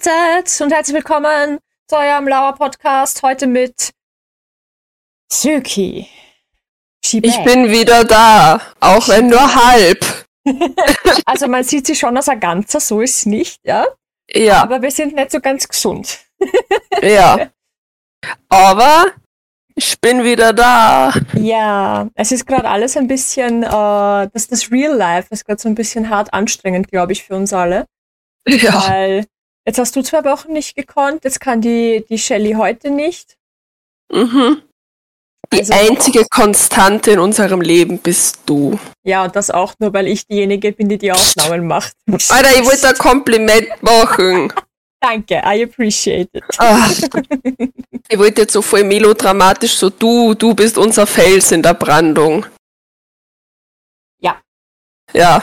Mahlzeit und herzlich willkommen zu eurem Lauer Podcast. Heute mit Suki. Ich bin wieder da, auch wenn nur halb. also man sieht sie schon als ein Ganzer, so ist es nicht, ja? Ja. Aber wir sind nicht so ganz gesund. ja. Aber ich bin wieder da. Ja, es ist gerade alles ein bisschen, äh, das, das Real Life ist gerade so ein bisschen hart anstrengend, glaube ich, für uns alle. Ja. Weil jetzt hast du zwei Wochen nicht gekonnt, jetzt kann die, die Shelly heute nicht. Mhm. Die Also- einzige Konstante in unserem Leben bist du. Ja, und das auch nur, weil ich diejenige bin, die die Aufnahmen macht. Alter, ich wollte ein Kompliment machen. Danke, I appreciate it. Ach, ich wollte jetzt so voll melodramatisch, so du, du bist unser Fels in der Brandung. Ja. Ja.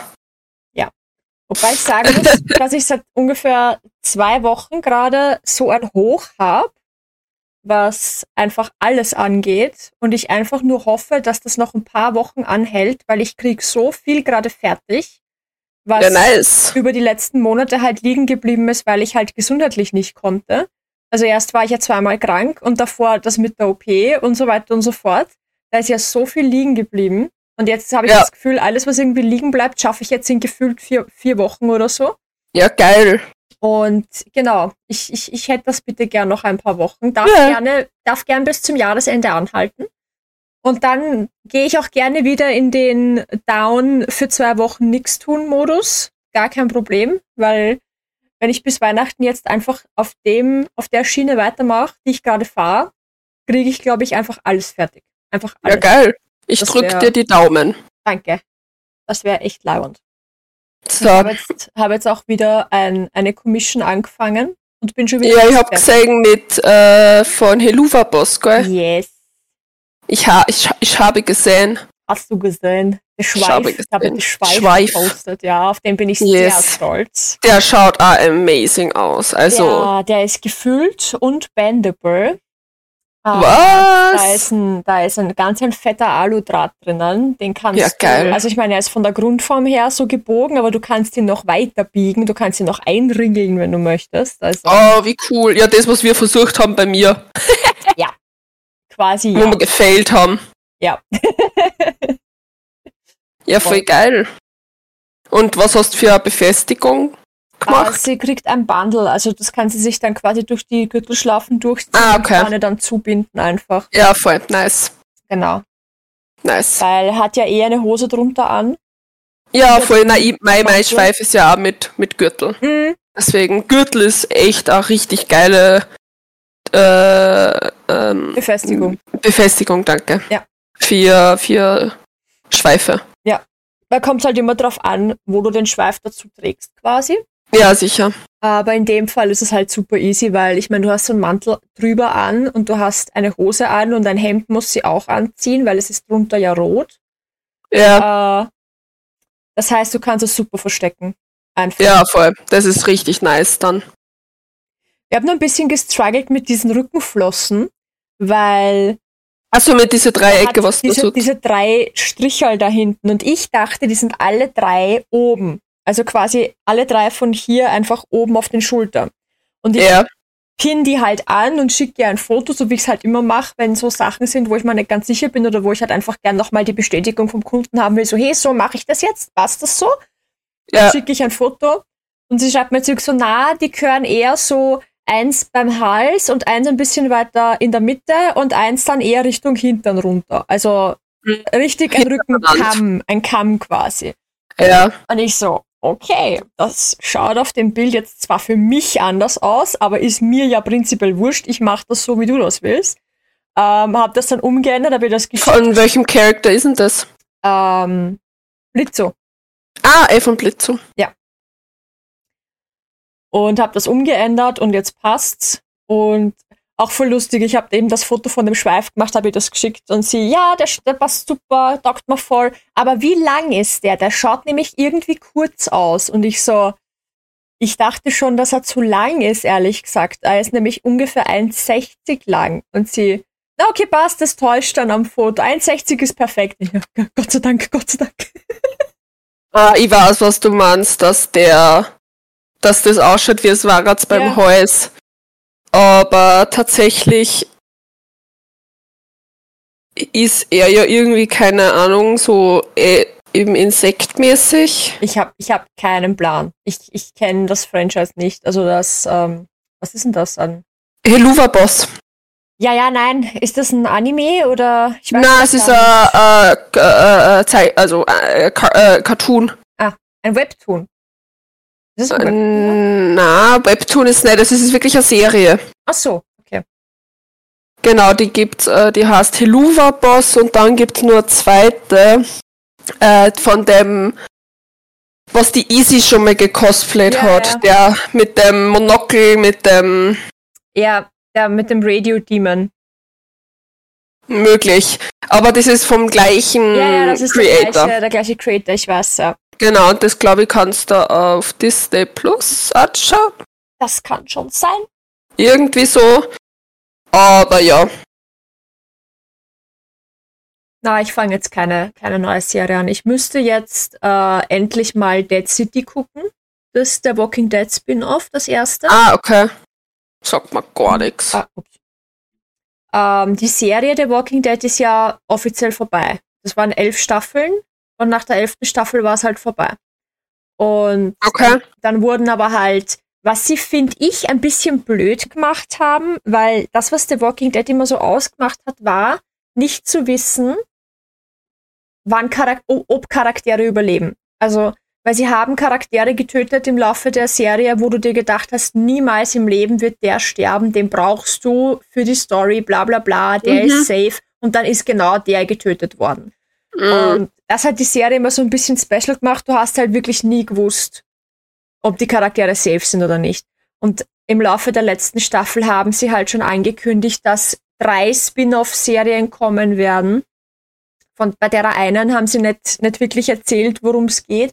Wobei ich sagen muss, dass ich seit ungefähr zwei Wochen gerade so ein Hoch habe, was einfach alles angeht. Und ich einfach nur hoffe, dass das noch ein paar Wochen anhält, weil ich krieg so viel gerade fertig, was Ja, nice. über die letzten Monate halt liegen geblieben ist, weil ich halt gesundheitlich nicht konnte. Also erst war ich ja zweimal krank und davor das mit der OP und so weiter und so fort. Da ist ja so viel liegen geblieben. Und jetzt habe ich Ja. das Gefühl, alles, was irgendwie liegen bleibt, schaffe ich jetzt in gefühlt vier, vier Wochen oder so. Ja, geil. Und genau, ich, ich, ich hätte das bitte gern noch ein paar Wochen. Darf Ja. gerne, darf gern bis zum Jahresende anhalten. Und dann gehe ich auch gerne wieder in den Down für zwei Wochen nix tun Modus. Gar kein Problem, weil wenn ich bis Weihnachten jetzt einfach auf dem, auf der Schiene weitermache, die ich gerade fahre, kriege ich, glaube ich, einfach alles fertig. Einfach alles. Ja, geil. Ich Das drück wär- dir die Daumen. Danke. Das wäre echt leibend. So. Ich habe jetzt, habe jetzt auch wieder ein, eine Commission angefangen und bin schon wieder. Ja, ich hab fertig. gesehen mit äh, von Heluva Boss, gell? Yes. Ich, ha ich, ich habe gesehen. Hast du gesehen? Der Schweif. habe Ich habe gesehen. den Schweif, Schweif. gepostet. Ja, auf den bin ich sehr Yes. stolz. Der schaut auch amazing aus. Also, Ja, der ist gefüllt und bendable. Ah, Was? Da ist, ein, da ist ein ganz ein fetter Aludraht drinnen. Den kannst Ja, geil. du, also ich meine, er ist von der Grundform her so gebogen, aber du kannst ihn noch weiter biegen. Du kannst ihn noch einringeln, wenn du möchtest. Also oh, wie cool. Ja, das, was wir versucht haben bei mir, quasi wo ja. wir gefailt haben. Ja. Ja, Voll. geil. Und was hast du für eine Befestigung Gemacht? sie kriegt ein Bundle, also das kann sie sich dann quasi durch die Gürtelschlaufen durchziehen Ah, und okay. vorne dann zubinden einfach. ja, voll. Nice. Genau. Nice. Weil er hat ja eher eine Hose drunter an. Ja, Ja, voll. Na, ich, mein, mein. Schweif ist ja auch mit, mit Gürtel. Mhm. Deswegen, Gürtel ist echt eine richtig geile äh, ähm, Befestigung. Befestigung, danke. Ja. Für, für Schweife. Da kommt halt immer drauf an, wo du den Schweif dazu trägst, quasi. Ja, sicher. Aber in dem Fall ist es halt super easy, weil ich meine, du hast so einen Mantel drüber an und du hast eine Hose an und ein Hemd muss sie auch anziehen, weil es ist drunter ja rot. Ja, Äh, das heißt, du kannst es super verstecken. Einfach. ja, voll. Das ist richtig nice dann. Wir haben nur ein bisschen gestruggelt mit diesen Rückenflossen, weil Achso, mit diese er Dreiecke, was du diese, so. diese drei Strichel da hinten und ich dachte, die sind alle drei oben. Also quasi alle drei von hier einfach oben auf den Schultern. Und ich Ja, pin die halt an und schicke dir ein Foto, so wie ich es halt immer mache, wenn so Sachen sind, wo ich mir nicht ganz sicher bin oder wo ich halt einfach gern nochmal die Bestätigung vom Kunden haben will, so hey, so mache ich das jetzt, passt das so? ja, schicke ich ein Foto und sie schreibt mir zurück so, na, die gehören eher so eins beim Hals und eins ein bisschen weiter in der Mitte und eins dann eher Richtung Hintern runter. Also Mhm. richtig ein. Rückenkamm, ein Kamm quasi. ja. Und ich so, okay, das schaut auf dem Bild jetzt zwar für mich anders aus, aber ist mir ja prinzipiell wurscht. Ich mache das so, wie du das willst. Ähm, hab das dann umgeändert, habe ihr das geschickt. Von welchem Charakter ist denn das? Ähm, Blitzo. Ah, ey, von Blitzo. und habe das umgeändert und jetzt passt's. Und auch voll lustig, ich habe eben das Foto von dem Schweif gemacht, habe ihr das geschickt und sie, ja, der, der passt super, taugt mir voll. Aber wie lang ist der? Der schaut nämlich irgendwie kurz aus. Und ich so, ich dachte schon, dass er zu lang ist, ehrlich gesagt. Er ist nämlich ungefähr 1,60 lang. Und sie, na okay, passt, das täuscht dann am Foto. 1,60 ist perfekt. Ich, Gott sei Dank, Gott sei Dank. Ah, ich weiß, was du meinst, dass der dass das ausschaut wie es war jetzt beim Ja. Hals. Aber tatsächlich ist er ja irgendwie, keine Ahnung, so äh, eben insektmäßig. Ich habe ich hab keinen Plan. Ich, ich kenne das Franchise nicht. Also das, ähm, was ist denn das an? Heluva Boss. Ja, ja, nein. Ist das ein Anime oder? Ich weiß Na, es ist ein äh, äh, äh, also äh, äh, Cartoon. ein Webtoon. Ist das ein Äh, Webtoon? Na, Webtoon ist nicht, das ist wirklich eine Serie. Ach so, okay. Genau, die gibt's, äh, die heißt Heluva Boss und dann gibt's nur eine zweite äh, von dem, was die Easy schon mal gecosplayt Ja, hat. ja. Der mit dem Monokel, mit dem Ja, der mit dem Radio Demon. Möglich. Aber das ist vom gleichen Ja, ja, das ist der Creator. gleiche, der gleiche Creator, ich weiß, ja. Genau, und das glaube ich kannst du auf Disney Plus anschauen. Das kann schon sein. Irgendwie so. Aber ja. Na, ich fange jetzt keine, keine neue Serie an. Ich müsste jetzt äh, endlich mal Dead City gucken. Das ist der Walking Dead Spin-off, das erste. Ah, okay. Sagt mir gar nichts. Ah, ups. Ähm, die Serie The Walking Dead ist ja offiziell vorbei. Das waren elf Staffeln und nach der elften Staffel war es halt vorbei. Und Okay. dann wurden aber halt, was sie, finde ich, ein bisschen blöd gemacht haben, weil das, was The Walking Dead immer so ausgemacht hat, war, nicht zu wissen, wann Charak ob Charaktere überleben. Also, weil sie haben Charaktere getötet im Laufe der Serie, wo du dir gedacht hast, niemals im Leben wird der sterben, den brauchst du für die Story, bla bla bla, der Mhm. ist safe. Und dann ist genau der getötet worden. Mm. Und das hat die Serie immer so ein bisschen special gemacht. Du hast halt wirklich nie gewusst, ob die Charaktere safe sind oder nicht. Und im Laufe der letzten Staffel haben sie halt schon angekündigt, dass drei Spin-off-Serien kommen werden. Von, bei der einen haben sie nicht, nicht wirklich erzählt, worum es geht.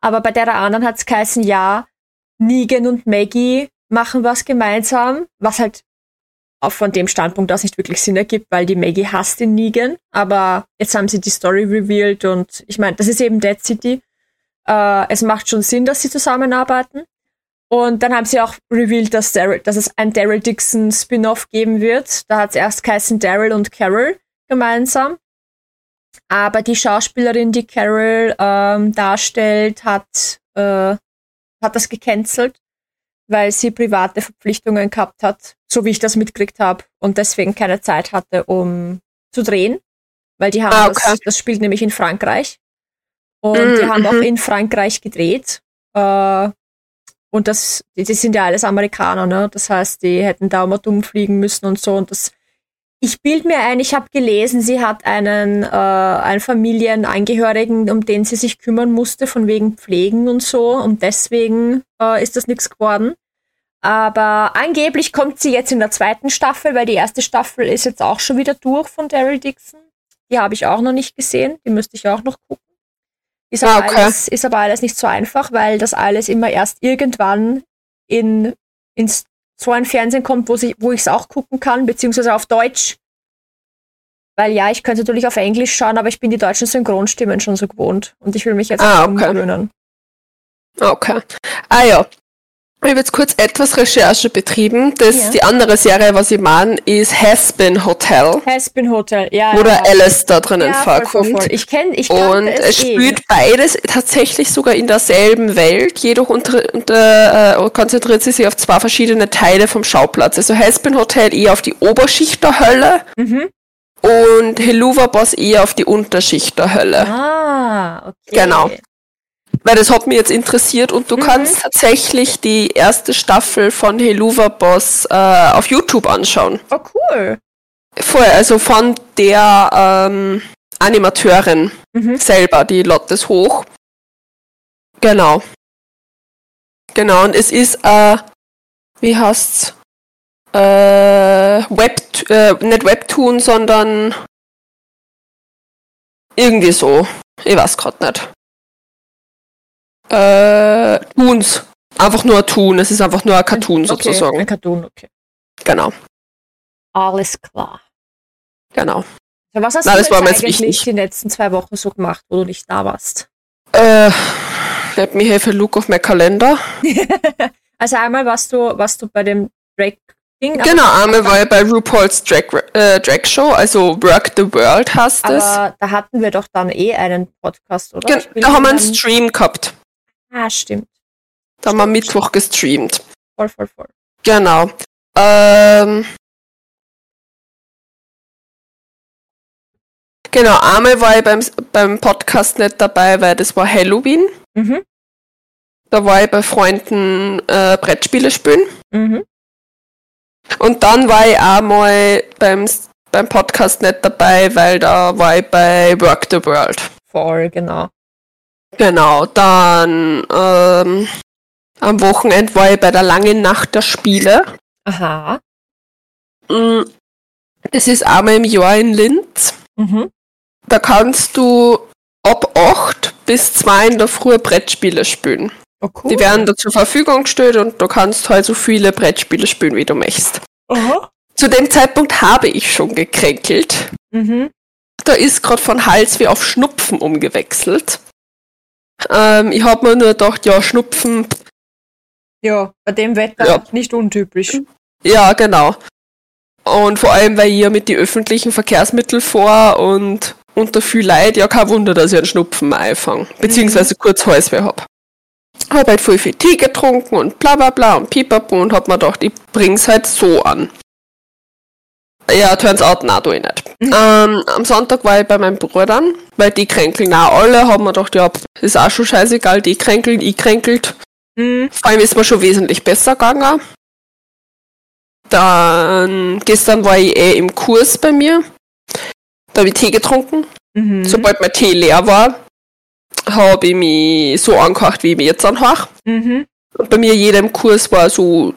Aber bei der anderen hat es geheißen, ja, Negan und Maggie machen was gemeinsam, was halt auch von dem Standpunkt aus nicht wirklich Sinn ergibt, weil die Maggie hasst den Negan. Aber jetzt haben sie die Story revealed und ich meine, das ist eben Dead City. Äh, es macht schon Sinn, dass sie zusammenarbeiten. Und dann haben sie auch revealed, dass, Daryl, dass es ein Daryl Dixon Spin-off geben wird. Da hat es erst geheißen Daryl und Carol gemeinsam. Aber die Schauspielerin, die Carol ähm, darstellt, hat, äh, hat das gecancelt, weil sie private Verpflichtungen gehabt hat, so wie ich das mitgekriegt habe, und deswegen keine Zeit hatte, um zu drehen. Weil die haben Ah, okay. das, das spielt nämlich in Frankreich. Und Mm, die haben auch mhm. in Frankreich gedreht. Äh, und das, die, die sind ja alles Amerikaner, ne? Das heißt, die hätten da mal dumm fliegen müssen und so. Und das, ich bild mir ein, ich habe gelesen, sie hat einen, äh, einen Familienangehörigen, um den sie sich kümmern musste, von wegen Pflegen und so. Und deswegen äh, ist das nichts geworden. Aber angeblich kommt sie jetzt in der zweiten Staffel, weil die erste Staffel ist jetzt auch schon wieder durch von Daryl Dixon. Die habe ich auch noch nicht gesehen, die müsste ich auch noch gucken. Ist aber, Ah, okay. alles, ist aber alles nicht so einfach, weil das alles immer erst irgendwann in ins so ein Fernsehen kommt, wo, ich es auch gucken kann, beziehungsweise auf Deutsch. Weil ja, ich könnte natürlich auf Englisch schauen, aber ich bin die deutschen Synchronstimmen schon so gewohnt und ich will mich jetzt Ah, nicht okay. umgewöhnen. Okay. Ah ja. Ich habe jetzt kurz etwas Recherche betrieben. Das, Ja. Die andere Serie, was ich meine, ist Has-Been Hotel, Haspin Hotel, ja. wo der ja. Alice da drinnen ja, voll, voll, vorkommt. voll. Ich kenne, ich Und es es eh. spielt beides tatsächlich sogar in derselben Welt, jedoch unter, unter, äh, konzentriert sie sich auf zwei verschiedene Teile vom Schauplatz. Also Haspin Hotel eher auf die Oberschicht der Hölle Mhm. und Heluva Boss eher auf die Unterschicht der Hölle. Ah, okay. Genau. Weil das hat mich jetzt interessiert und du Mhm. kannst tatsächlich die erste Staffel von Heluva Boss äh, auf YouTube anschauen. Oh, cool. Vorher, also von der ähm, Animateurin Mhm. selber, die Lottes Hoch. Genau. Genau, und es ist, äh, wie heißt's? Äh, Web, äh, nicht Webtoon, sondern irgendwie so. Ich weiß grad nicht. Äh, Toons. Einfach nur ein Toon, es ist einfach nur ein Cartoon Okay, sozusagen. ein Cartoon, okay. Genau, Alles klar. genau. So, was hast Na, du das war eigentlich wichtig. die letzten zwei Wochen so gemacht, wo du nicht da warst? Äh, let me have a look of my calendar. also einmal warst du, warst du bei dem Drag King. Genau, einmal war ich bei RuPaul's Drag, äh, Drag Show, also Work the World heißt es. Aber da hatten wir doch dann eh einen Podcast, oder? Gen da haben wir einen Stream gehabt. Ah, stimmt. Da haben wir Mittwoch gestreamt. Voll, voll, voll. Genau. Ähm, genau, einmal war ich beim, beim Podcast nicht dabei, weil das war Halloween. Mhm. Da war ich bei Freunden äh, Brettspiele spielen. Mhm. Und dann war ich auch mal beim, beim Podcast nicht dabei, weil da war ich bei Work the World. Voll, genau. Genau, dann ähm, am Wochenende war ich bei der langen Nacht der Spiele. Aha. Mm, das ist einmal im Jahr in Linz. Mhm. Da kannst du ab 8 bis 2 in der Früh Brettspiele spielen. Oh, cool. Die werden da zur Verfügung gestellt und du kannst halt so viele Brettspiele spielen, wie du möchtest. Aha. Zu dem Zeitpunkt habe ich schon gekränkelt. Mhm. Da ist gerade von Hals wie auf Schnupfen umgewechselt. Ähm, ich habe mir nur gedacht, ja, Schnupfen. Ja, bei dem Wetter Ja. nicht untypisch. Ja, genau. Und vor allem, weil ich ja mit den öffentlichen Verkehrsmitteln fahre und unter viel Leid, ja, kein Wunder, dass ich einen Schnupfen einfange. Beziehungsweise kurz Halsweh habe. Habe halt voll viel Tee getrunken und bla bla bla und pipapo und hab mir gedacht, ich bring's halt so an. Ja, turns out, nein, tu ich nicht. Mhm. Ähm, am Sonntag war ich bei meinen Brüdern, weil die kränkeln auch alle, haben mir gedacht, ja, ist auch schon scheißegal, die kränkeln, ich kränkelt. Mhm. Vor allem ist mir schon wesentlich besser gegangen. Dann, gestern war ich eh im Kurs bei mir. Da habe ich Tee getrunken. Mhm. Sobald mein Tee leer war, habe ich mich so angehört, wie ich mich jetzt anhöre. Mhm. Und bei mir jeder im Kurs war so,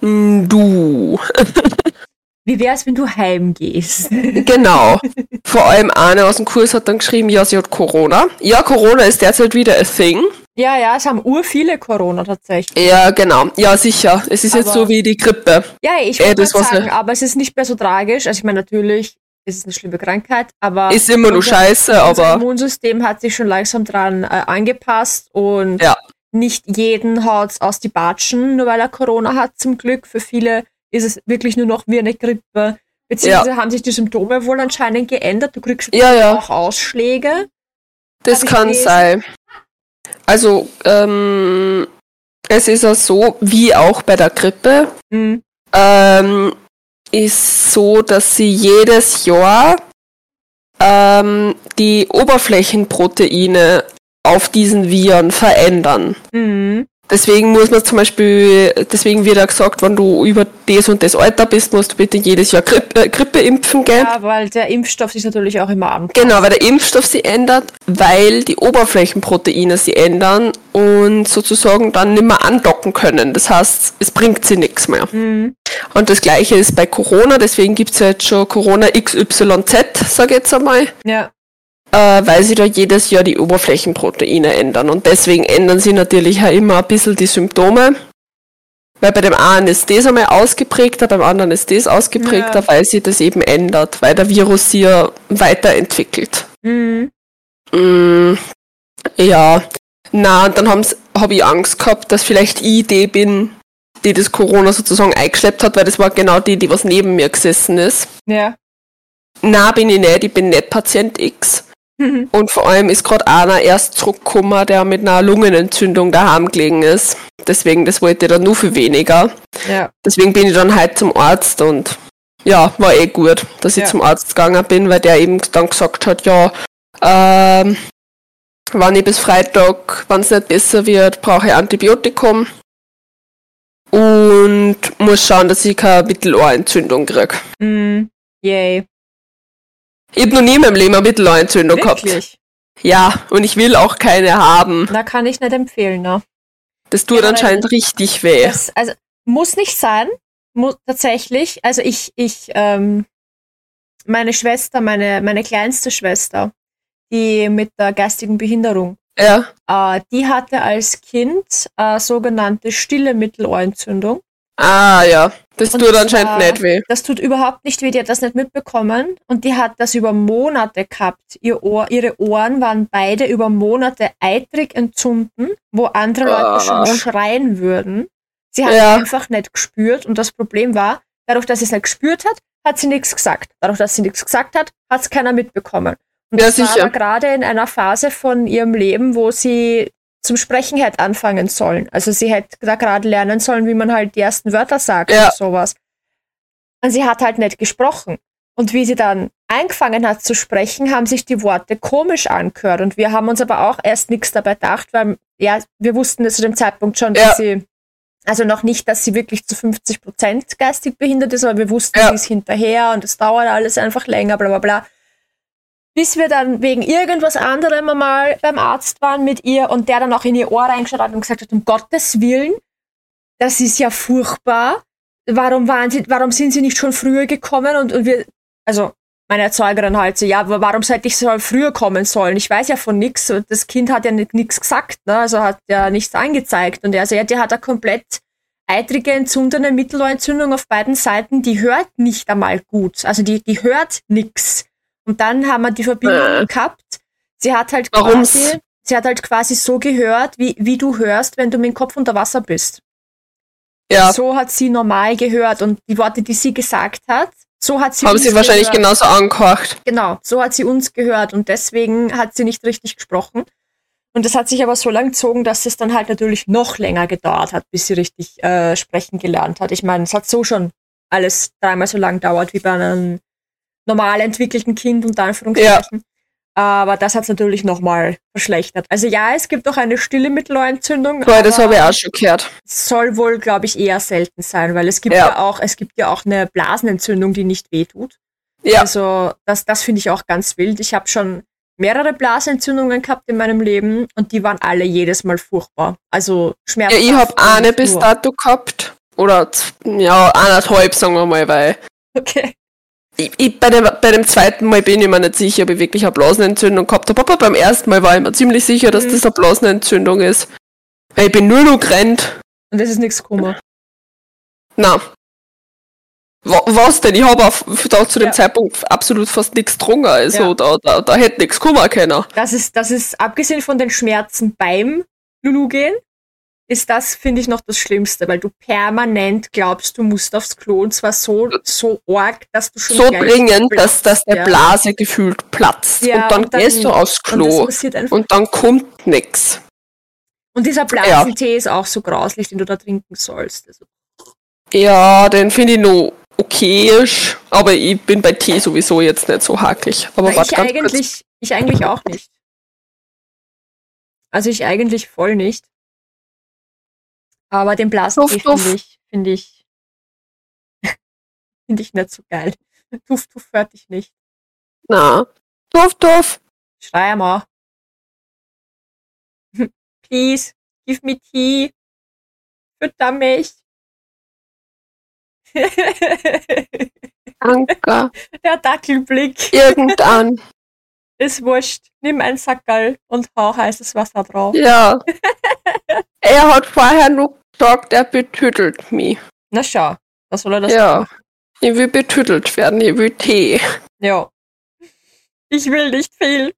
"Mm, du. Wie wär's, wenn du heimgehst? genau. Vor allem einer aus dem Kurs hat dann geschrieben, ja, sie hat Corona. Ja, Corona ist derzeit wieder a thing. ja, ja, es haben ur viele Corona tatsächlich. Ja, genau. Ja, sicher. Es ist jetzt Aber- so wie die Grippe. Ja, ich Äh, das grad war's sagen, ja. aber es ist nicht mehr so tragisch. Also ich meine, natürlich ist es eine schlimme Krankheit, aber Ist immer nur unser- scheiße, aber Immunsystem hat sich schon langsam dran äh, angepasst und Ja. nicht jeden haut's aus die Batschen, nur weil er Corona hat, zum Glück. Für viele ist es wirklich nur noch wie eine Grippe. Beziehungsweise haben sich die Symptome wohl anscheinend geändert. Du kriegst Ja, ja. auch Ausschläge. das kann gelesen. sein. Also, ähm, es ist ja so, wie auch bei der Grippe, Mhm. ähm, ist so, dass sie jedes Jahr ähm, die Oberflächenproteine auf diesen Viren verändern. Mhm. Deswegen muss man zum Beispiel, deswegen wird ja gesagt, wenn du über das und das Alter bist, musst du bitte jedes Jahr Grippe, äh, Grippe impfen gehen. Ja, weil der Impfstoff sich natürlich auch immer anpasst. Genau, weil der Impfstoff sie ändert, weil die Oberflächenproteine sie ändern und sozusagen dann nicht mehr andocken können. Das heißt, es bringt sie nichts mehr. Mhm. Und das gleiche ist bei Corona, deswegen gibt's ja jetzt schon Corona XYZ, sage ich jetzt einmal, Ja. Äh, weil sie da jedes Jahr die Oberflächenproteine ändern. Und deswegen ändern sie natürlich auch immer ein bisschen die Symptome. Weil bei dem einen ist das einmal ausgeprägter, beim anderen ist das ausgeprägter, Ja. weil sie das eben ändert, weil der Virus sie ja weiterentwickelt. Mhm. Mm, ja, na, und dann habe ich Angst gehabt, dass vielleicht ich die bin, die das Corona sozusagen eingeschleppt hat, weil das war genau die, die was neben mir gesessen ist. Ja. Na, bin ich nicht, ich bin nicht Patient X. Mhm. Und vor allem ist gerade einer erst zurückgekommen, der mit einer Lungenentzündung daheim gelegen ist. Deswegen, das wollte ich dann nur viel weniger. Ja. Deswegen bin ich dann halt zum Arzt und ja, war eh gut, dass ich Ja. zum Arzt gegangen bin, weil der eben dann gesagt hat, ja, ähm, wenn ich bis Freitag, wenn es nicht besser wird, brauche ich Antibiotikum und muss schauen, dass ich keine Mittelohrentzündung kriege. Mhm. Yay. Ich habe noch nie in meinem Leben eine Mittelohrentzündung gehabt. Ja, und ich will auch keine haben. Na, kann ich nicht empfehlen, ne? Das tut Ja, anscheinend richtig weh. Das, also, muss nicht sein. Mu tatsächlich. Also ich, ich, ähm, meine Schwester, meine, meine kleinste Schwester, die mit der geistigen Behinderung, Ja. äh, die hatte als Kind äh, sogenannte stille Mittelohrentzündung. Ah, ja. Das Und tut anscheinend war- nicht weh. Das tut überhaupt nicht weh, die hat das nicht mitbekommen und die hat das über Monate gehabt. Ihr Ohr, ihre Ohren waren beide über Monate eitrig entzünden, wo andere Leute Ah. schon schreien würden. Sie hat Ja. einfach nicht gespürt und das Problem war, dadurch, dass sie es nicht gespürt hat, hat sie nichts gesagt. Dadurch, dass sie nichts gesagt hat, hat es keiner mitbekommen. Und Ja, das war sicher. aber gerade in einer Phase von ihrem Leben, wo sie zum Sprechen hätte anfangen sollen. Also sie hätte da gerade lernen sollen, wie man halt die ersten Wörter sagt Ja. und sowas. Und sie hat halt nicht gesprochen. Und wie sie dann angefangen hat zu sprechen, haben sich die Worte komisch angehört. Und wir haben uns aber auch erst nichts dabei gedacht, weil ja, wir wussten zu dem Zeitpunkt schon, dass Ja. sie, also noch nicht, dass sie wirklich zu 50 Prozent geistig behindert ist, aber wir wussten, Ja. sie ist hinterher und es dauert alles einfach länger, bla bla bla. Bis wir dann wegen irgendwas anderem einmal beim Arzt waren mit ihr und der dann auch in ihr Ohr reingeschaut hat und gesagt hat, um Gottes Willen, das ist ja furchtbar. Warum waren sie, warum sind sie nicht schon früher gekommen? Und, und wir, also meine Erzeugerin halt so, ja, warum sollte ich so früher kommen sollen? Ich weiß ja von nichts. Das Kind hat ja nichts gesagt, ne? Also hat ja nichts angezeigt. Und er so, ja, die hat eine komplett eitrige, entzündene Mittelohrentzündung auf beiden Seiten, die hört nicht einmal gut. Also die, die hört nix. Und dann haben wir die Verbindung Äh. gehabt. Sie hat halt Warum's? quasi, sie hat halt quasi so gehört, wie, wie du hörst, wenn du mit dem Kopf unter Wasser bist. Ja, So hat sie normal gehört und die Worte, die sie gesagt hat, so hat sie haben uns sie wahrscheinlich gehört. genauso angehört. Genau, so hat sie uns gehört und deswegen hat sie nicht richtig gesprochen. Und das hat sich aber so lang gezogen, dass es dann halt natürlich noch länger gedauert hat, bis sie richtig äh, sprechen gelernt hat. Ich meine, es hat so schon alles dreimal so lang gedauert wie bei einem normal entwickelten Kind, unter Anführungszeichen. Aber das hat es natürlich nochmal verschlechtert. Also ja, es gibt auch eine stille Mittelohrentzündung. Boah, das habe ich auch schon gehört. soll wohl, glaube ich, eher selten sein, weil es gibt Ja. ja. auch, es gibt ja auch eine Blasenentzündung, die nicht wehtut. Ja, Also das, das finde ich auch ganz wild. Ich habe schon mehrere Blasenentzündungen gehabt in meinem Leben und die waren alle jedes Mal furchtbar. Also ja schmerzhaft. ich habe eine bis dato gehabt. Oder ja, eineinhalb, sagen wir mal, weil Okay. Ich, ich, bei, dem, bei dem zweiten Mal bin ich mir nicht sicher, ob ich wirklich eine Blasenentzündung gehabt habe. Aber beim ersten Mal war ich mir ziemlich sicher, dass Mhm. das eine Blasenentzündung ist. Weil ich bin nur noch gerannt. Und das ist nichts Kummer. Na. Wa- Was denn? Ich habe auch da zu dem Ja. Zeitpunkt absolut fast nichts getrunken. Also Ja. da, da, da hätte nichts kommen können. Das ist, das ist, abgesehen von den Schmerzen beim Lulu gehen, ist das, finde ich, noch das Schlimmste, weil du permanent glaubst, du musst aufs Klo und zwar so, so arg, dass du schon So dringend, dass, dass der ja. Blase gefühlt platzt. Ja, und dann und dann- gehst du aufs Und Klo einfach. und dann kommt nix. Und dieser Blasentee ist auch so grauslich, den du da trinken sollst. Also, Ja, den finde ich noch okayisch, aber ich bin bei Tee sowieso jetzt nicht so hakelig. Aber warte ganz kurz. eigentlich, ich eigentlich auch nicht. Also ich eigentlich voll nicht. Aber den Blasentee duft. finde ich, finde ich, finde ich nicht so geil. Duft, duft hört dich nicht. Na, doof, doof. Schrei mal. Please, give me tea. Fütter mich. Anker. Der Dackelblick. Irgendwann. Ist wurscht. Nimm ein Sackerl und hau heißes Wasser drauf. Ja. er hat vorher noch gesagt, er betüttelt mich. Na schau, was soll er das Ja. machen? Ich will betüttelt werden, ich will Tee. Ja. Ich will nicht viel.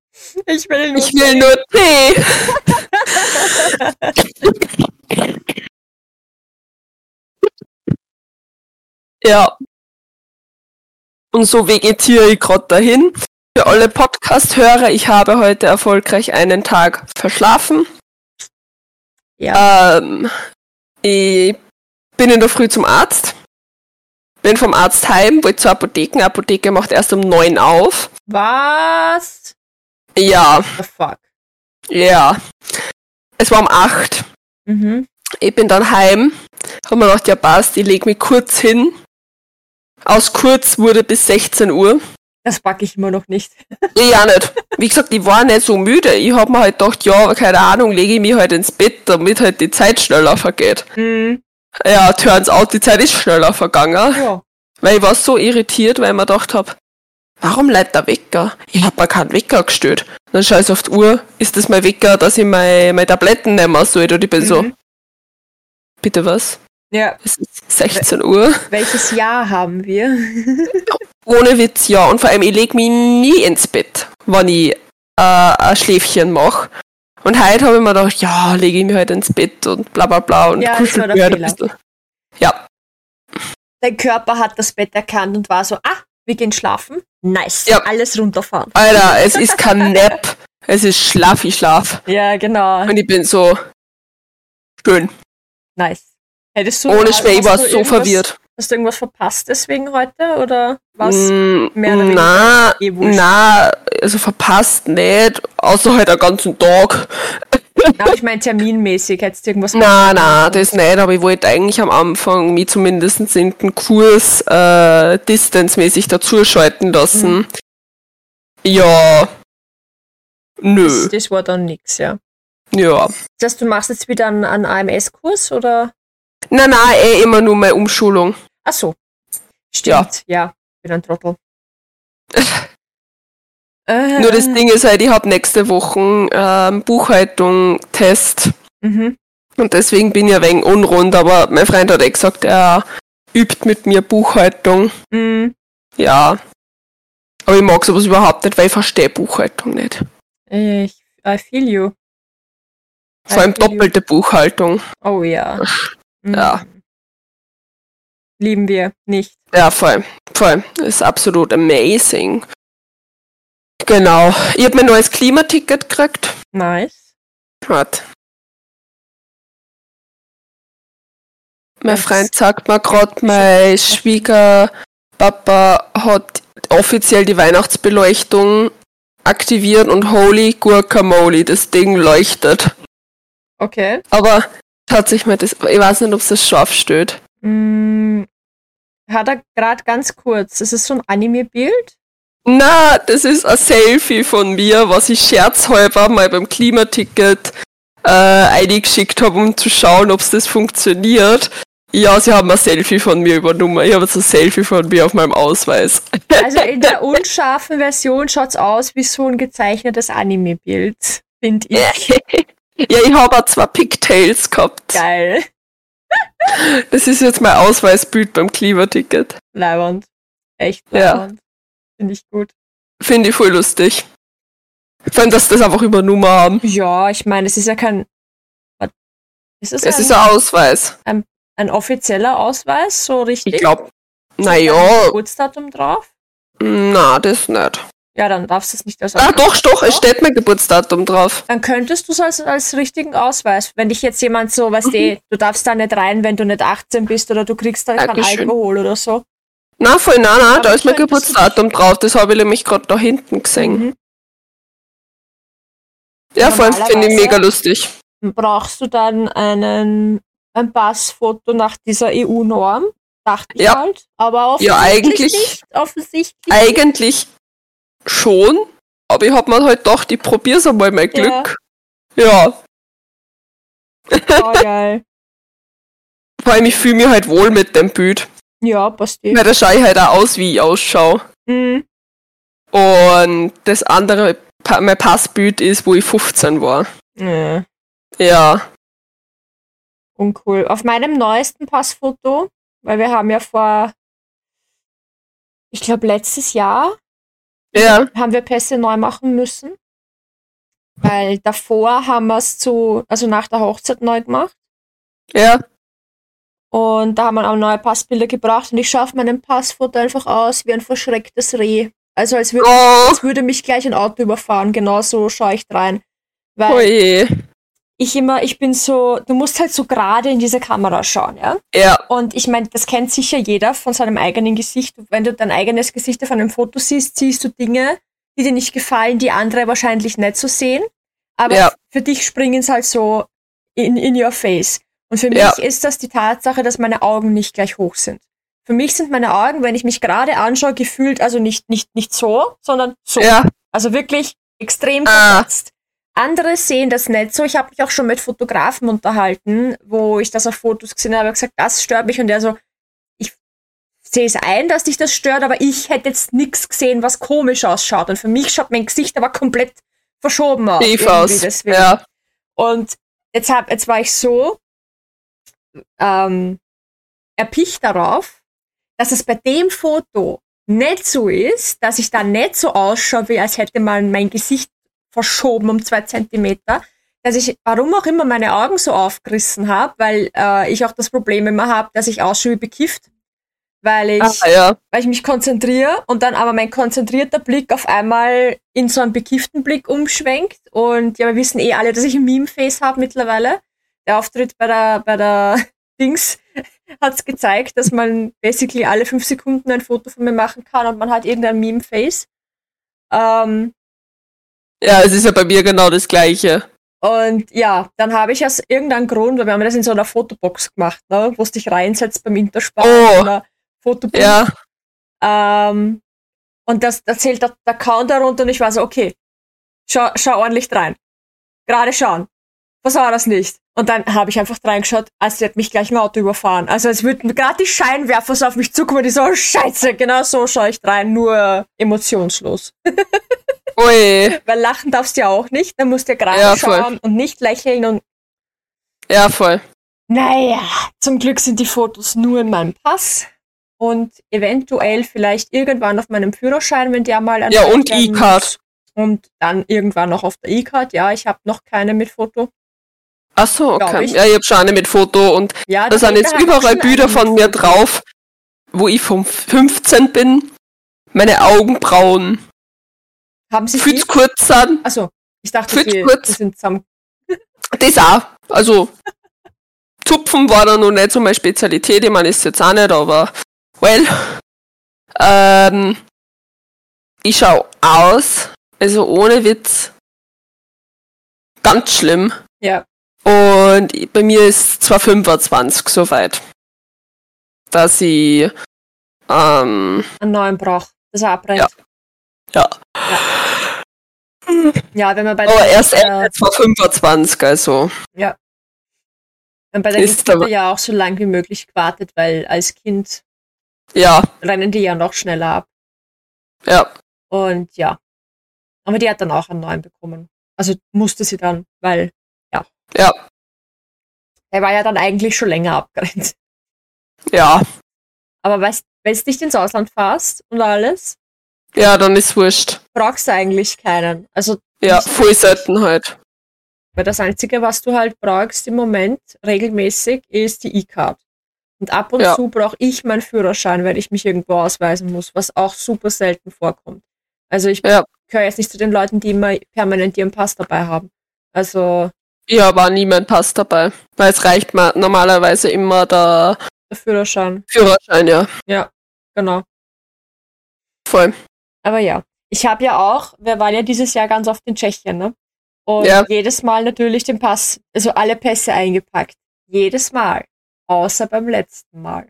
Ich will nur. Ich will nur Tee. ja. Und so vegetiere ich gerade dahin. Für alle Podcast-Hörer, ich habe heute erfolgreich einen Tag verschlafen. Ja. Ähm, ich bin in der Früh zum Arzt. Bin vom Arzt heim, wollte zur Apotheke. Apotheke macht erst um neun auf. Was? Ja, The fuck? ja. Es war um acht. Mhm. Ich bin dann heim. Hab mir gedacht, ja passt, ich leg mich kurz hin. Aus kurz wurde bis 16 Uhr. Das pack ich immer noch nicht. Ich auch nicht. Wie gesagt, ich war nicht so müde. Ich hab mir halt gedacht, ja, keine Ahnung, lege ich mich halt ins Bett, damit halt die Zeit schneller vergeht. Mhm. Ja, turns out, die Zeit ist schneller vergangen. Ja. Weil ich war so irritiert, weil ich mir gedacht hab, warum leitet der Wecker? Ich hab mir keinen Wecker gestellt. Dann schau ich auf die Uhr, ist das mein Wecker, dass ich meine, meine Tabletten nehmen soll? Und ich bin so, Mhm. bitte was? Ja. Es ist 16 Uhr. Welches Jahr haben wir? Ohne Witz, ja. Und vor allem, ich leg mich nie ins Bett, wenn ich äh, ein Schläfchen mache. Und heute habe ich mir gedacht, ja, lege ich mich halt ins Bett und bla bla bla und Ja, kuschel mich halt ein bisschen. Ja, Dein Körper hat das Bett erkannt und war so, ah, wir gehen schlafen. Nice. Ja. Alles runterfahren. Alter, es ist kein Nap. Es ist Schlafi Schlaf. Ja, genau. Und ich bin so schön. Nice. Hättest du, Ohne Schmäh, ich war so verwirrt. Hast du irgendwas verpasst deswegen heute? Oder was? Mm, mehr oder weniger na, eh na, also verpasst nicht, außer halt den ganzen Tag. Aber ich meine, terminmäßig hättest du irgendwas Na, na, das nicht, aber ich wollte eigentlich am Anfang mich zumindest in den Kurs äh, distancemäßig dazuschalten lassen. Mhm. Ja. Nö. Das, das war dann nix, ja. Ja. Das heißt, du machst jetzt wieder einen, einen AMS-Kurs oder? Na, na, eh immer nur meine Umschulung. Ach so. Stimmt, ja. Ich bin ein Trottel. äh, Nur das Ding ist halt, ich habe nächste Woche ähm, Buchhaltung, Test. Mhm. Und deswegen bin ich ein wenig unrund, aber mein Freund hat eh gesagt, er übt mit mir Buchhaltung. Mhm. Ja. Aber ich mag sowas überhaupt nicht, weil ich verstehe Buchhaltung nicht. Ich, I feel you. Vor I allem feel you. doppelte Buchhaltung. Oh ja. Mhm. Ja. Lieben wir nicht. Ja, voll. Voll. Ist absolut amazing. Genau. Ich habe mein neues Klimaticket gekriegt. Nice. Warte. Mein Das- Freund sagt mir gerade, mein Schwiegerpapa hat offiziell die Weihnachtsbeleuchtung aktiviert und holy guacamole, das Ding leuchtet. Okay. Aber hat sich mir das, ich weiß nicht, ob es das scharf steht. Mm, hat er gerade ganz kurz. Das ist so ein Anime-Bild. Na, das ist ein Selfie von mir, was ich scherzhalber mal beim Klimaticket äh, eingeschickt habe, um zu schauen, ob es das funktioniert. Ja, sie haben ein Selfie von mir übernommen. Ich habe jetzt ein Selfie von mir auf meinem Ausweis. Also in der unscharfen Version schaut's aus wie so ein gezeichnetes Anime-Bild. Finde ich. ja, ich habe auch zwei Pigtails gehabt. Geil. Das ist jetzt mein Ausweisbild beim Klimaticket. Leiwand. Echt Ja. leiwand. Finde ich gut. Finde ich voll lustig. Vor allem, dass das einfach übernommen haben. Ja, ich meine, es ist ja kein. Ist es Es ein, ist ein Ausweis. ein offizieller Ausweis, so richtig? Ich glaube, Ein naja, Geburtsdatum drauf? na, das nicht. Ja, dann darfst du es nicht als Ah, doch, doch, es steht mein Geburtsdatum drauf. Dann könntest du es als, als richtigen Ausweis. Wenn dich jetzt jemand so, weißt du, du darfst da nicht rein, wenn du nicht 18 bist oder du kriegst dann kein. Alkohol oder so. Na, voll, na, na, Aber da ist mein Geburtsdatum drauf. Das habe ich nämlich gerade da hinten gesehen. Mhm. Ja, vor allem finde ich mega lustig. Brauchst du dann einen, ein Passfoto nach dieser EU-Norm? Dachte ich Ja. halt. Aber Ja, offensichtlich eigentlich- nicht. Offensichtlich. Eigentlich schon, aber ich habe mir halt gedacht, ich probier's einmal mein Ja. Glück. Ja, Oh, geil. vor allem ich fühle mich halt wohl mit dem Bild. Ja, passt eh. Weil da schaue ich halt auch aus, wie ich ausschaue. Mhm. Und das andere, mein Passbild ist, wo ich 15 war. Ja. Ja. Uncool. Auf meinem neuesten Passfoto, weil wir haben ja vor, ich glaube letztes Jahr, Ja. haben wir Pässe neu machen müssen. Weil davor haben wir es zu, also nach der Hochzeit neu gemacht. Ja. Und da haben wir auch neue Passbilder gebracht und ich schaue auf meinem Passfoto einfach aus wie ein verschrecktes Reh. Also als würde, Oh, als würde mich gleich ein Auto überfahren. Genau so schaue ich rein. Weil oje. Ich immer, ich bin so, du musst halt so gerade in diese Kamera schauen, ja? Ja. Und ich meine, das kennt sicher jeder von seinem eigenen Gesicht. Wenn du dein eigenes Gesicht auf einem Foto siehst, siehst du Dinge, die dir nicht gefallen, die andere wahrscheinlich nicht so sehen. Aber Ja. für dich springen es halt so in, in your face. Und für mich Ja. ist das die Tatsache, dass meine Augen nicht gleich hoch sind. Für mich sind meine Augen, wenn ich mich gerade anschaue, gefühlt, also nicht, nicht, nicht so, sondern so. Ja. Also wirklich extrem Ah. versetzt. Andere sehen das nicht so. Ich habe mich auch schon mit Fotografen unterhalten, wo ich das auf Fotos gesehen habe, gesagt, das stört mich. Und der so, ich sehe es ein, dass dich das stört, aber ich hätte jetzt nichts gesehen, was komisch ausschaut. Und für mich schaut mein Gesicht aber komplett verschoben aus. Tief aus. deswegen. Ja. Und jetzt, hab, jetzt war ich so, ähm, erpicht darauf, dass es bei dem Foto nicht so ist, dass ich da nicht so ausschaue, wie als hätte man mein Gesicht verschoben um zwei Zentimeter, dass ich, warum auch immer, meine Augen so aufgerissen habe, weil äh, ich auch das Problem immer habe, dass ich ausschaue wie bekifft weil ich, ah, ja. weil ich mich konzentriere und dann aber mein konzentrierter Blick auf einmal in so einen bekifften Blick umschwenkt. Und ja, wir wissen eh alle, dass ich ein Meme-Face habe mittlerweile. Der Auftritt bei der, bei der Dings hat es gezeigt, dass man basically alle fünf Sekunden ein Foto von mir machen kann und man hat irgendein Meme-Face. Ähm, ja, es ist ja bei mir genau das Gleiche. Und ja, dann habe ich aus irgendeinem Grund, weil wir haben das in so einer Fotobox gemacht, ne, wo es dich reinsetzt beim Interspar. Oh. Fotobuch. Ja. Ähm, und das, da zählt der, der Counter runter und ich war so, okay, schau, schau ordentlich rein. Gerade schauen. Was war das nicht? Und dann habe ich einfach reingeschaut, als hätte mich gleich ein Auto überfahren. Also es würden gerade die Scheinwerfer so auf mich zukommen, die so, oh, scheiße, genau so schaue ich rein, nur emotionslos. Ui. Weil lachen darfst du ja auch nicht, dann musst du ja gerade Ja, schauen und nicht lächeln und Ja, voll. naja, zum Glück sind die Fotos nur in meinem Pass und eventuell vielleicht irgendwann auf meinem Führerschein, wenn der mal Ja, und E-Card. Und dann irgendwann noch auf der E-Card. Ja, ich habe noch keine mit Foto. Ach so, okay. ich. Ja, ich habe schon eine mit Foto und Ja, da sind jetzt überall Bilder von mir drauf, wo ich vom 15 bin. Meine Augenbrauen Haben sie zu kurz sind. Achso, ich dachte, zu die, kurz. die sind zusammen. Das auch. Also, Zupfen war da noch nicht so meine Spezialität. Ich meine, ist jetzt auch nicht, aber, well. Ähm, ich schau aus, also ohne Witz, ganz schlimm. Ja. Und bei mir ist zwar 25 soweit, dass ich, ähm, Einen neuen Brauch, das abbrennt. Ja. Ja. Ja, wenn man bei aber der, erst äh, Ende 25, also, wenn man bei der ist aber- ja auch so lang wie möglich gewartet, weil als Kind ja, rennen die ja noch schneller ab. ja, Und ja. Aber die hat dann auch einen neuen bekommen. Also musste sie dann, weil ja, er war ja dann eigentlich schon länger abgerennt. ja, Aber weißt, wenn du nicht ins Ausland fährst und alles, ja, dann ist wurscht. brauchst du eigentlich keinen. Also, Ja, voll selten halt. weil das Einzige, was du halt brauchst im Moment regelmäßig, ist die E-Card. Und ab und Ja. zu brauche ich meinen Führerschein, weil ich mich irgendwo ausweisen muss, was auch super selten vorkommt. Also ich Ja. gehöre jetzt nicht zu den Leuten, die immer permanent ihren Pass dabei haben. Also Ja, war nie mein Pass dabei. Weil es reicht mir normalerweise immer der der Führerschein. Führerschein, ja. Ja, genau. Voll. Aber ja, ich habe ja auch, wir waren ja dieses Jahr ganz oft in Tschechien, ne? Und Ja. jedes Mal natürlich den Pass, also alle Pässe eingepackt. Jedes Mal. Außer beim letzten Mal.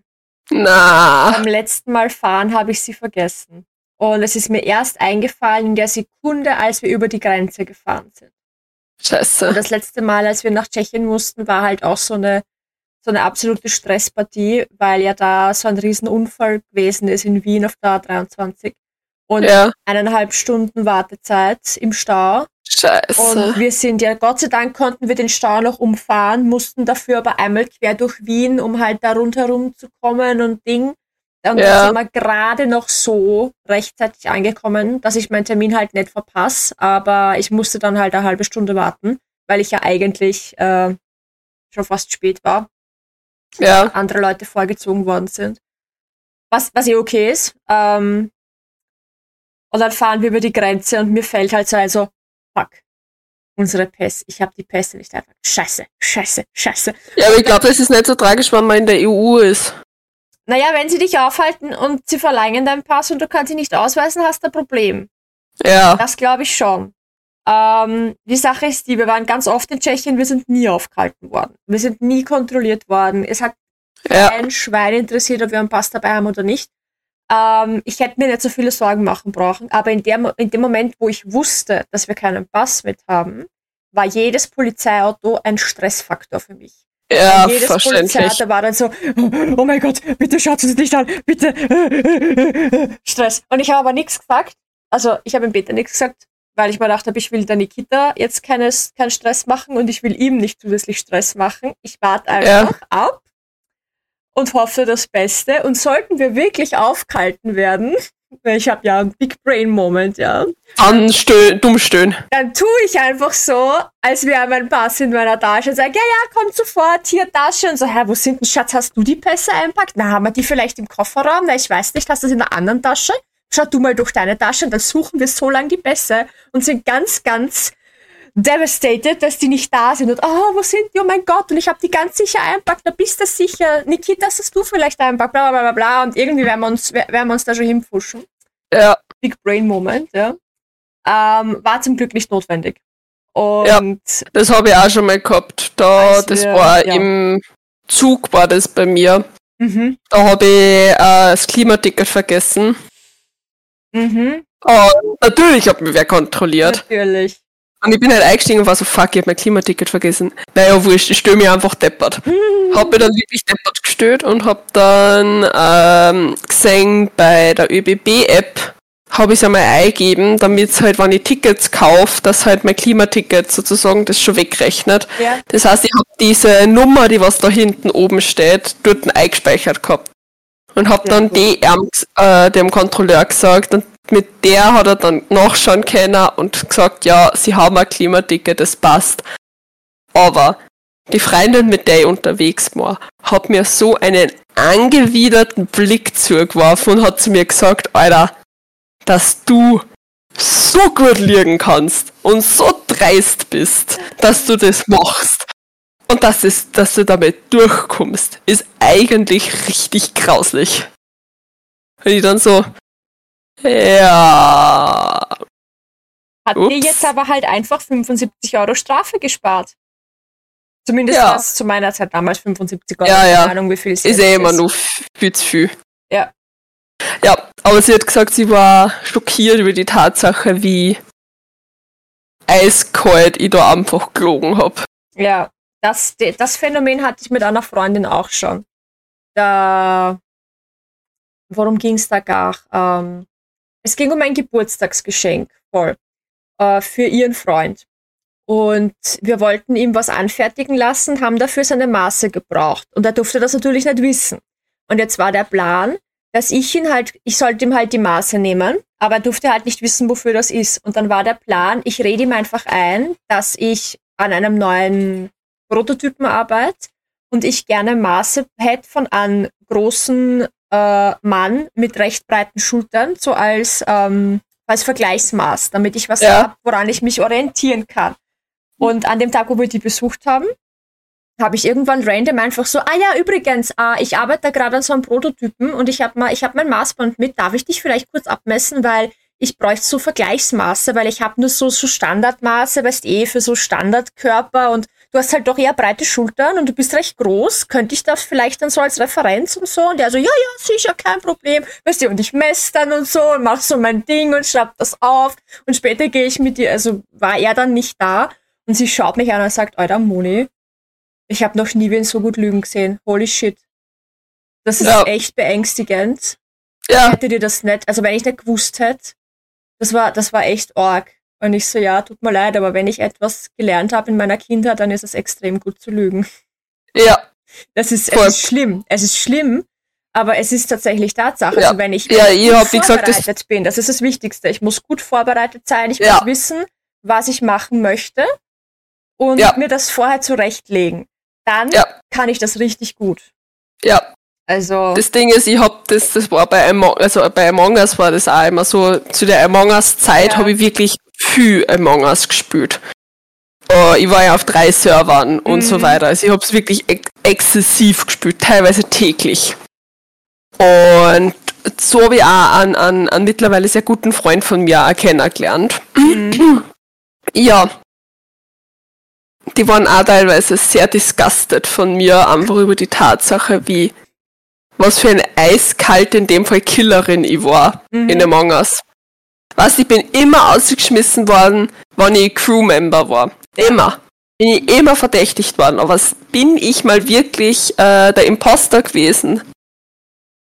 Na. Beim letzten Mal fahren habe ich sie vergessen. Und es ist mir erst eingefallen in der Sekunde, als wir über die Grenze gefahren sind. Und Scheiße. das letzte Mal, als wir nach Tschechien mussten, war halt auch so eine, so eine absolute Stresspartie, weil ja da so ein Riesenunfall gewesen ist in Wien auf der A23. Und Ja, eineinhalb Stunden Wartezeit im Stau. scheiße. Und wir sind ja, Gott sei Dank konnten wir den Stau noch umfahren, mussten dafür aber einmal quer durch Wien, um halt da rundherum zu kommen und Ding. Und Ja. da sind wir gerade noch so rechtzeitig angekommen, dass ich meinen Termin halt nicht verpasse, aber ich musste dann halt eine halbe Stunde warten, weil ich ja eigentlich äh, schon fast spät war, ja, andere Leute vorgezogen worden sind. Was, was eh okay ist. Ähm, und dann fahren wir über die Grenze und mir fällt halt so also, fuck, unsere Pässe, ich habe die Pässe nicht einfach. Scheiße, scheiße, scheiße. ja, aber ich glaube, das ist nicht so tragisch, wenn man in der EU ist. Naja, wenn sie dich aufhalten und sie verlangen deinen Pass und du kannst ihn nicht ausweisen, hast du ein Problem. Ja, Das glaube ich schon. Ähm, die Sache ist die, wir waren ganz oft in Tschechien, wir sind nie aufgehalten worden. Wir sind nie kontrolliert worden. Es hat ja, kein Schwein interessiert, ob wir einen Pass dabei haben oder nicht. Ähm, ich hätte mir nicht so viele Sorgen machen brauchen, aber in, der, in dem Moment, wo ich wusste, dass wir keinen Pass mit haben, war jedes Polizeiauto ein Stressfaktor für mich. ja, jedes verständlich. Polizeiauto war dann so, oh mein Gott, bitte schaut es nicht an, bitte. Stress. Und ich habe aber nichts gesagt. Also ich habe ihm Peter nichts gesagt, weil ich mir gedacht habe, ich will der Nikita jetzt keines, keinen Stress machen und ich will ihm nicht zusätzlich Stress machen. Ich warte einfach ab. Und hoffe das Beste. Und sollten wir wirklich aufgehalten werden, ich habe ja einen Big Brain Moment, ja. Dann stö dumm stöhnen. Dann tue ich einfach so, als wäre mein Pass in meiner Tasche und sage, ja, ja, komm sofort, hier Tasche. Und so, hä, wo sind denn, Schatz, hast du die Pässe einpackt? Na, haben wir die vielleicht im Kofferraum? Na, ich weiß nicht, hast du das in einer anderen Tasche? Schau du mal durch deine Tasche und dann suchen wir so lange die Pässe und sind ganz, ganz devastated, dass die nicht da sind. Und, oh, wo sind die? Oh mein Gott. Und ich habe die ganz sicher einpackt. Da bist du sicher. Nikita, das hast du vielleicht einpackt. Bla, bla, bla, bla. Und irgendwie werden wir uns, werden wir uns da schon hinpushen. Ja. Big Brain Moment, ja. Ähm, war zum Glück nicht notwendig. Und ja, das habe ich auch schon mal gehabt. Da, das wir, war ja. im Zug war das bei mir. Mhm. Da habe ich äh, das Klimaticket vergessen. Mhm. Und natürlich hat mich wer kontrolliert. Natürlich. Und ich bin halt eingestiegen und war so, fuck, ich hab mein Klimaticket vergessen. Naja, wurscht, ich störe mich einfach deppert. Mhm. Hab mir dann wirklich deppert gestört und hab dann ähm, gesehen, bei der ÖBB-App habe ich es einmal eingeben, damit halt, wenn ich Tickets kaufe, dass halt mein Klimaticket sozusagen das schon wegrechnet. Ja. Das heißt, ich habe diese Nummer, die was da hinten oben steht, dort eingespeichert gehabt. Und habe ja, dann DM, äh, dem Kontrolleur gesagt, und mit der hat er dann nachschauen können und gesagt, ja, sie haben ein Klimaticket, das passt. Aber die Freundin, mit der ich unterwegs war, hat mir so einen angewiderten Blick zugeworfen und hat zu mir gesagt, Alter, dass du so gut liegen kannst und so dreist bist, dass du das machst und dass, es, dass du damit durchkommst, ist eigentlich richtig grauslich. Und ich dann so, ja. Hat Ups. dir jetzt aber halt einfach 75 Euro Strafe gespart. Zumindest ja. was zu meiner Zeit damals 75 Euro. Ja, ja. Ahnung, wie viel es ist. Ist eh immer nur viel zu viel. Ja. Ja, aber sie hat gesagt, sie war schockiert über die Tatsache, wie eiskalt ich da einfach gelogen habe. Ja, das, das Phänomen hatte ich mit einer Freundin auch schon. Da, worum ging es da gar? Ähm, es ging um ein Geburtstagsgeschenk voll äh, für ihren Freund. Und wir wollten ihm was anfertigen lassen, haben dafür seine Maße gebraucht. Und er durfte das natürlich nicht wissen. Und jetzt war der Plan, dass ich ihn halt, ich sollte ihm halt die Maße nehmen, aber er durfte halt nicht wissen, wofür das ist. Und dann war der Plan, ich rede ihm einfach ein, dass ich an einem neuen Prototypen arbeite und ich gerne Maße hätte von einem großen äh, Mann mit recht breiten Schultern, so als, ähm, als Vergleichsmaß, damit ich was ja. habe, woran ich mich orientieren kann. Und an dem Tag, wo wir die besucht haben, habe ich irgendwann random einfach so, ah ja, übrigens, äh, ich arbeite gerade an so einem Prototypen und ich habe mal, ich habe mein Maßband mit, darf ich dich vielleicht kurz abmessen, weil ich bräuchte so Vergleichsmaße, weil ich habe nur so, so Standardmaße, weißt eh, für so Standardkörper und du hast halt doch eher breite Schultern und du bist recht groß, könnte ich das vielleicht dann so als Referenz und so? Und der so, ja, ja, sicher, kein Problem. Weißt du, und ich messe dann und so und mach so mein Ding und schreib das auf. Und später gehe ich mit ihr, also war er dann nicht da und sie schaut mich an und sagt, Alter, Moni, ich habe noch nie wen so gut lügen gesehen. Holy shit. Das ist ja. echt beängstigend. Ja. Hätte dir das nicht, also wenn ich nicht gewusst hätte, das war, das war echt arg. Und ich so, ja, tut mir leid, aber wenn ich etwas gelernt habe in meiner Kindheit, dann ist es extrem gut zu lügen. Ja. Das ist, es ist schlimm. Es ist schlimm, aber es ist tatsächlich Tatsache. Ja. Also wenn ich ja, ich hab, vorbereitet gesagt, das bin, das ist das Wichtigste. Ich muss gut vorbereitet sein. Ich ja. muss wissen, was ich machen möchte und ja. mir das vorher zurechtlegen. Dann kann ich das richtig gut. Ja. Also. Das Ding ist, ich hab das, das war bei Among, also bei Among Us war das auch immer so, zu der Among Us Zeit ja. habe ich wirklich viel Among Us gespielt. Uh, ich war ja auf drei Servern mhm. und so mhm. weiter. Also ich habe es wirklich ex exzessiv gespielt, teilweise täglich. Und so habe ich auch einen, einen, einen mittlerweile sehr guten Freund von mir auch kennengelernt. Mhm. Ja. Die waren auch teilweise sehr disgusted von mir, einfach über die Tatsache, wie was für eine eiskalte, in dem Fall Killerin ich war mhm. in Among Us. Was, ich bin immer ausgeschmissen worden, wenn ich Crewmember war. Immer. Bin ich immer verdächtigt worden. Aber bin ich mal wirklich äh, der Imposter gewesen?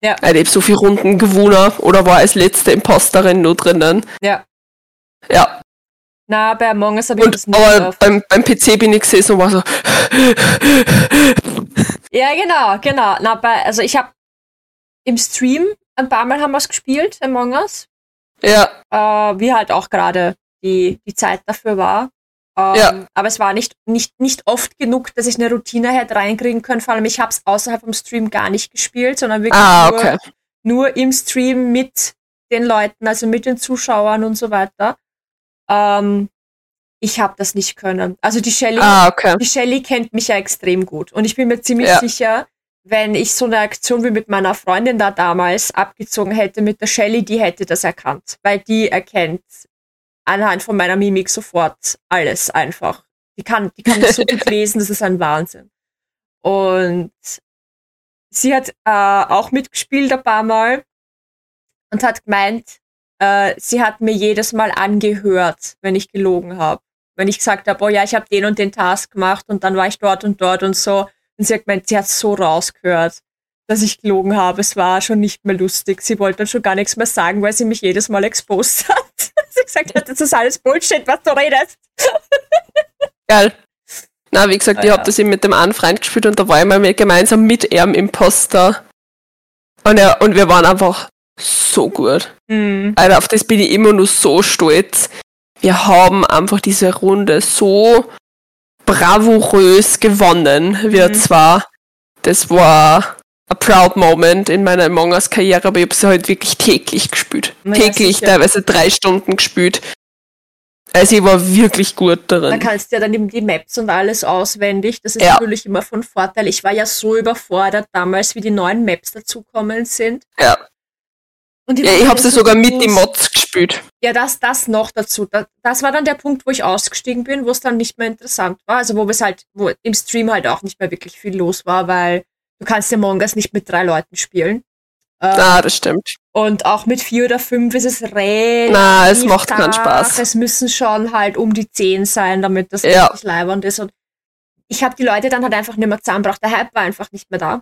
Ja. Ich habe so viele Runden gewonnen oder war als letzte Imposterin nur drinnen. Ja. Ja. Na, bei Among Us habe ich Und das nicht aber beim, beim PC bin ich gesessen und war so, Ja, genau, genau. Na, bei, also ich habe im Stream ein paar Mal haben wir es gespielt, Among Us. Ja, Äh, wie halt auch gerade die, die Zeit dafür war. Ähm, Ja. Aber es war nicht, nicht, nicht oft genug, dass ich eine Routine hätte reinkriegen können. Vor allem, ich habe es außerhalb vom Stream gar nicht gespielt, sondern wirklich ah, nur, okay. nur im Stream mit den Leuten, also mit den Zuschauern und so weiter. Ähm, ich habe das nicht können. Also die Shelly, Ah, okay. die Shelly kennt mich ja extrem gut. Und ich bin mir ziemlich Ja. sicher, wenn ich so eine Aktion wie mit meiner Freundin da damals abgezogen hätte mit der Shelly, die hätte das erkannt. Weil die erkennt anhand von meiner Mimik sofort alles einfach. Die kann, die kann das so gut lesen, das ist ein Wahnsinn. Und sie hat äh, auch mitgespielt ein paar Mal und hat gemeint, äh, sie hat mir jedes Mal angehört, wenn ich gelogen habe. Wenn ich gesagt habe, oh ja, ich habe den und den Task gemacht und dann war ich dort und dort und so. Und sie hat gemeint, sie hat so rausgehört, dass ich gelogen habe. Es war schon nicht mehr lustig. Sie wollte dann schon gar nichts mehr sagen, weil sie mich jedes Mal exposed hat. sie gesagt hat, das ist alles Bullshit, was du redest. Geil. Na, wie gesagt, Ah, ich ja. hab das eben mit dem einen Freund gespielt und da war ich mal gemeinsam mit ihm Imposter. Und, er, und wir waren einfach so gut. Hm. Alter, auf das bin ich immer nur so stolz. Wir haben einfach diese Runde so bravourös gewonnen, wir Mhm. zwar. Das war a proud moment in meiner Among Us Karriere, aber ich habe sie halt wirklich täglich gespielt. Ja, täglich, sicher. teilweise drei Stunden gespielt. Also ich war wirklich gut Da darin. kannst du ja dann eben die Maps und alles auswendig. Das ist Ja. natürlich immer von Vorteil. Ich war ja so überfordert damals, wie die neuen Maps dazukommen sind. Ja. Ja, ich habe sie so sogar mit die Mods gespielt. Ja, das, das noch dazu. Das, das war dann der Punkt, wo ich ausgestiegen bin, wo es dann nicht mehr interessant war. Also wo es halt, wo im Stream halt auch nicht mehr wirklich viel los war, weil du kannst ja Among Us nicht mit drei Leuten spielen. Äh, Ah, das stimmt. Und auch mit vier oder fünf ist es relativ Na, es macht keinen. Spaß. Es müssen schon halt um die zehn sein, damit das Ja. richtig leibernd ist. Und ich habe die Leute dann halt einfach nicht mehr zusammengebracht. Der Hype war einfach nicht mehr da.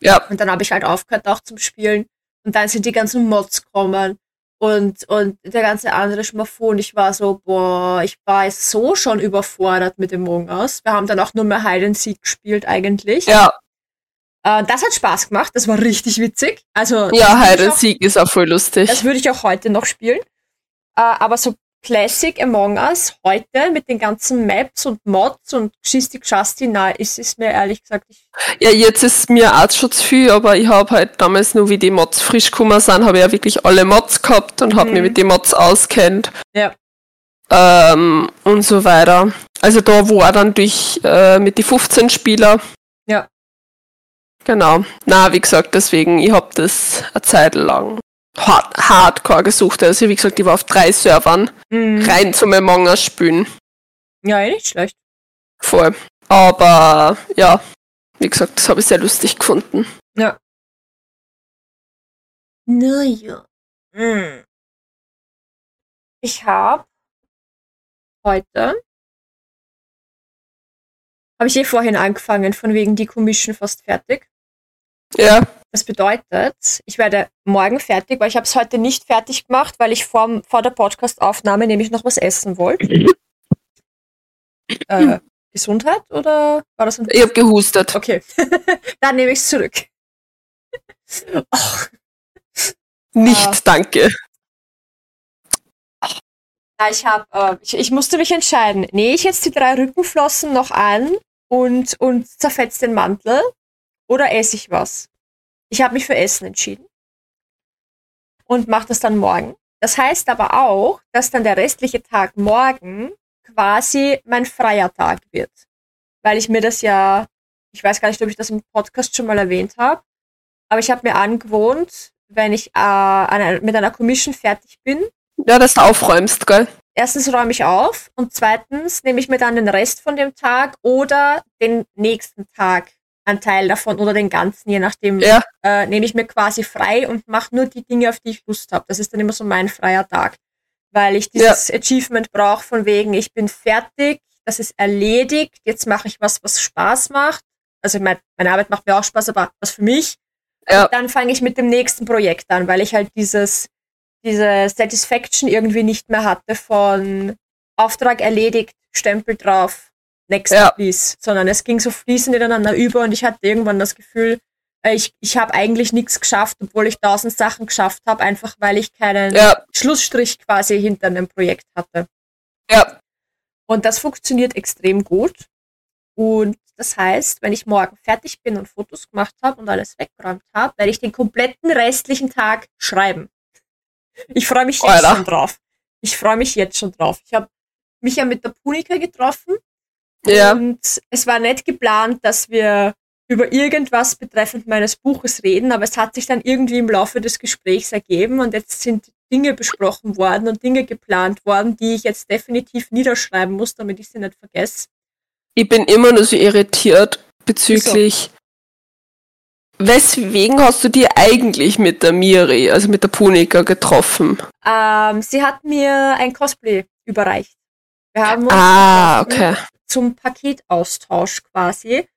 Ja, Und dann habe ich halt aufgehört auch zum Spielen. Und dann sind die ganzen Mods gekommen. Und, und der ganze andere Schmafu. Und ich war so, boah, ich war so schon überfordert mit dem Among Us. Wir haben dann auch nur mehr Hide and Seek gespielt eigentlich. ja, Äh, das hat Spaß gemacht. Das war richtig witzig. Also, ja, Hide and Seek ist auch voll lustig. das würde ich auch heute noch spielen. Äh, aber so Classic Among Us heute mit den ganzen Maps und Mods und Geschisti Geschasti, na, ist es mir ehrlich gesagt, ich, Ja, jetzt ist mir zu viel, aber ich habe halt damals nur, wie die Mods frisch gekommen sind, habe ich ja wirklich alle Mods gehabt und habe Mhm. mich mit den Mods auskennt. Ja. Ähm, und so weiter. Also da war dann durch äh, mit die 15 Spieler. Ja. Genau. Na, wie gesagt, deswegen, ich habe das eine Zeit lang hard, hardcore gesucht. Also wie gesagt, ich war auf drei Servern rein zum Among Us spielen. ja, eh nicht schlecht. Voll. Aber ja, wie gesagt, das habe ich sehr lustig gefunden. Naja. Mm. Ich habe heute, habe ich eh vorhin angefangen, von wegen die Commission fast fertig. Ja, Das bedeutet, ich werde morgen fertig, weil ich habe es heute nicht fertig gemacht, weil ich vor, vor der Podcast-Aufnahme nämlich noch was essen wollte. Äh, Gesundheit oder war das ein ich habe gehustet. Okay, dann nehme ich es zurück. Ach, Nicht, Ah. danke. Ich habe, äh, ich, ich musste mich entscheiden. Nähe ich jetzt die drei Rückenflossen noch an und, und zerfetzt den Mantel oder esse ich was? Ich habe mich für Essen entschieden und mache das dann morgen. Das heißt aber auch, dass dann der restliche Tag morgen quasi mein freier Tag wird. Weil ich mir das ja, ich weiß gar nicht, ob ich das im Podcast schon mal erwähnt habe, aber ich habe mir angewohnt, wenn ich äh, an einer, mit einer Commission fertig bin, Ja, dass du aufräumst, gell? erstens räume ich auf und zweitens nehme ich mir dann den Rest von dem Tag oder den nächsten Tag einen Teil davon oder den ganzen, je nachdem, Ja. äh, nehme ich mir quasi frei und mache nur die Dinge, auf die ich Lust habe. Das ist dann immer so mein freier Tag, weil ich dieses Achievement brauche von wegen, ich bin fertig, das ist erledigt, jetzt mache ich was, was Spaß macht. Also mein, meine Arbeit macht mir auch Spaß, aber was für mich. Ja. Und dann fange ich mit dem nächsten Projekt an, weil ich halt dieses diese Satisfaction irgendwie nicht mehr hatte von, Auftrag erledigt, Stempel drauf, next Ja. please, sondern es ging so fließend ineinander über und ich hatte irgendwann das Gefühl, äh, ich, ich habe eigentlich nichts geschafft, obwohl ich tausend Sachen geschafft habe, einfach weil ich keinen Ja, Schlussstrich quasi hinter einem Projekt hatte. ja. Und das funktioniert extrem gut. Und das heißt, wenn ich morgen fertig bin und Fotos gemacht habe und alles weggeräumt habe, werde ich den kompletten restlichen Tag schreiben. Ich freue mich jetzt Alter. schon drauf. Ich freue mich jetzt schon drauf. Ich habe mich ja mit der Punika getroffen Ja. und es war nicht geplant, dass wir über irgendwas betreffend meines Buches reden, aber es hat sich dann irgendwie im Laufe des Gesprächs ergeben und jetzt sind Dinge besprochen worden und Dinge geplant worden, die ich jetzt definitiv niederschreiben muss, damit ich sie nicht vergesse. Ich bin immer nur so irritiert bezüglich. Weswegen hast du die eigentlich mit der Miri, also mit der Punika, getroffen? Ähm, sie hat mir ein Cosplay überreicht. Wir haben uns Ah, okay. Zum Paketaustausch quasi.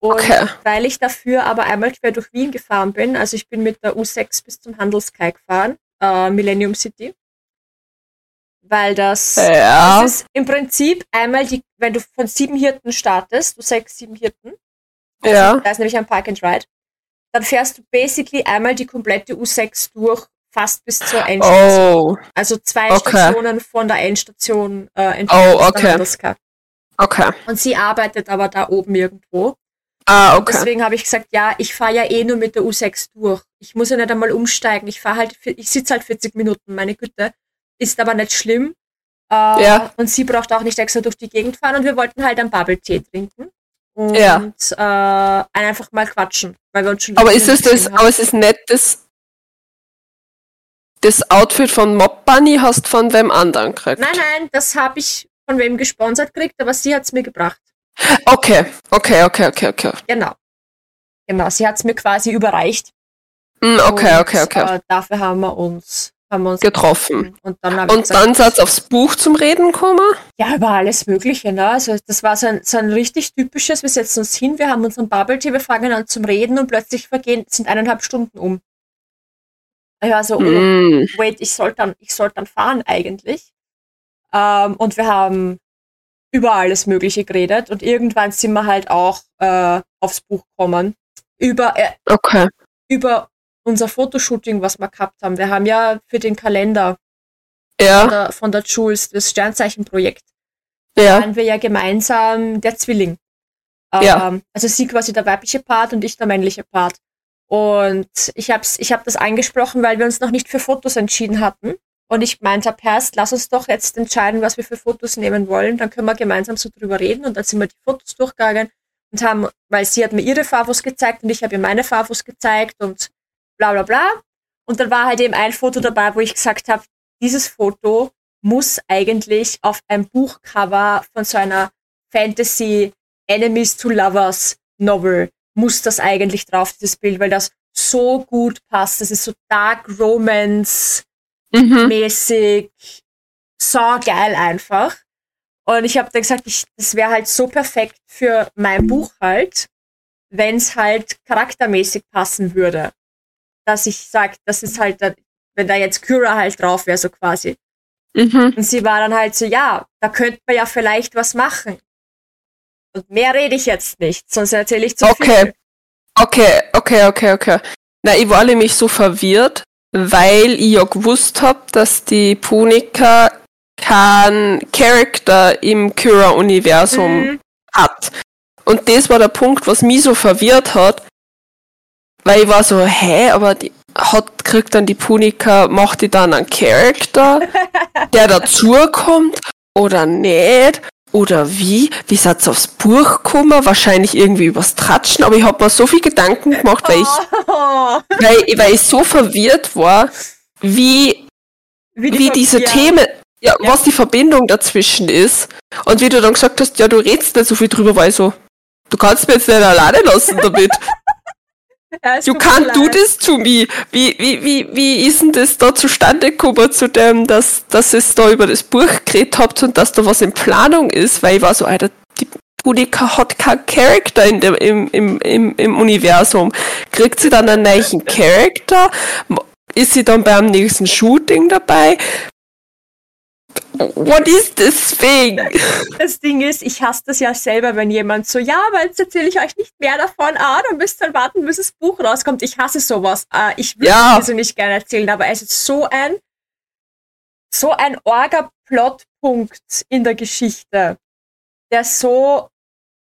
Und Okay. weil ich dafür aber einmal quer durch Wien gefahren bin, also ich bin mit der U6 bis zum Handelskai gefahren, äh, Millennium City. Weil das, Ja. das ist im Prinzip einmal die, wenn du von sieben Hirten startest, du sechs, sieben Hirten, Ja. da ist nämlich ein Park and Ride, dann fährst du basically einmal die komplette U6 durch, fast bis zur Endstation. Oh, Also zwei Okay. Stationen von der Endstation äh, entfernt Oh, okay. Okay. Und sie arbeitet aber da oben irgendwo. Ah, Und okay. Deswegen habe ich gesagt, ja, ich fahre ja eh nur mit der U6 durch. Ich muss ja nicht einmal umsteigen. Ich fahre halt, ich sitze halt 40 Minuten, meine Güte. Ist aber nicht schlimm. Äh, Ja. Und sie braucht auch nicht extra durch die Gegend fahren und wir wollten halt einen Bubble-Tee trinken. Und Ja. äh, einfach mal quatschen, weil wir uns schon Aber ist es das, haben. aber es ist nicht das, das Outfit von Mob Bunny hast von wem anderen gekriegt? Nein, nein, das habe ich von wem gesponsert gekriegt, aber sie hat es mir gebracht. Okay, okay, okay, okay, okay. Genau. Genau, sie hat es mir quasi überreicht. Hm, okay, Und, okay, okay. Äh, dafür haben wir uns, haben wir uns Getroffen. Und dann Und gesagt, dann seid aufs Buch zum Reden gekommen? ja, über alles Mögliche. Ne? Also das war so ein, so ein richtig typisches, wir setzen uns hin, wir haben unseren Bubble Tea, wir fangen an zum Reden und plötzlich vergehen, sind eineinhalb Stunden um. Ich war so, oh, Hm. wait, ich sollte dann, ich sollte dann fahren eigentlich. Ähm, und wir haben über alles Mögliche geredet und irgendwann sind wir halt auch äh, aufs Buch gekommen. Über, äh, Okay. über unser Fotoshooting, was wir gehabt haben. Wir haben ja für den Kalender von Ja, der, von der Jules, das Sternzeichenprojekt, ja. waren wir ja gemeinsam der Zwilling. Ja. Ähm, also sie quasi der weibliche Part und ich der männliche Part. Und ich habe ich hab das angesprochen, weil wir uns noch nicht für Fotos entschieden hatten. Und ich meinte, Perst, lass uns doch jetzt entscheiden, was wir für Fotos nehmen wollen. Dann können wir gemeinsam so drüber reden. Und dann sind wir die Fotos durchgegangen und haben, weil sie hat mir ihre Favos gezeigt und ich habe ihr meine Favos gezeigt und bla bla bla. Und dann war halt eben ein Foto dabei, wo ich gesagt habe, dieses Foto muss eigentlich auf ein Buchcover von so einer Fantasy Enemies to Lovers Novel muss das eigentlich drauf, dieses Bild, weil das so gut passt. Das ist so Dark Romance Mhm. mäßig, so geil einfach. Und ich habe dann gesagt, ich, das wäre halt so perfekt für mein Buch halt, wenn es halt charaktermäßig passen würde. Dass ich sage, das ist halt, wenn da jetzt Kyra halt drauf wäre, so quasi. Mhm. Und sie war dann halt so, ja, da könnte man ja vielleicht was machen. Und mehr rede ich jetzt nicht, sonst erzähle ich zu Okay. viel. Okay, okay, okay, okay. Na, ich war nämlich so verwirrt, weil ich ja gewusst hab, dass die Punika keinen Charakter im Kyra-Universum Mhm. hat. Und das war der Punkt, was mich so verwirrt hat, weil ich war so, hä, aber die hat, kriegt dann die Punika, macht die dann einen Charakter, der dazukommt oder nicht? Oder wie? Wie seid ihr aufs Buch gekommen? Wahrscheinlich irgendwie übers Tratschen, aber ich hab mir so viel Gedanken gemacht, weil ich, Oh, weil, weil ich so verwirrt war, wie wie, die wie diese ja. Themen, ja, Ja. was die Verbindung dazwischen ist. Und wie du dann gesagt hast, ja, du redest nicht so viel drüber, weil so, du kannst mir jetzt nicht alleine lassen damit. Ja, You can't do this to me. Wie, wie, wie, wie ist denn das da zustande gekommen zu dem, dass, dass es da über das Buch geredet habt und dass da was in Planung ist? Weil ich war so, Alter, die Punika hat keinen Charakter in dem, im, im, im, im Universum. Kriegt sie dann einen neuen Charakter? Ist sie dann beim nächsten Shooting dabei? What is this thing? Das Ding ist, ich hasse das ja selber, wenn jemand so, ja, aber jetzt erzähle ich euch nicht mehr davon, ah, dann müsst ihr dann warten, bis das Buch rauskommt. Ich hasse sowas. Äh, ich würde Ja. es so nicht gerne erzählen, aber es ist so ein, so ein Orga-Plotpunkt in der Geschichte, der so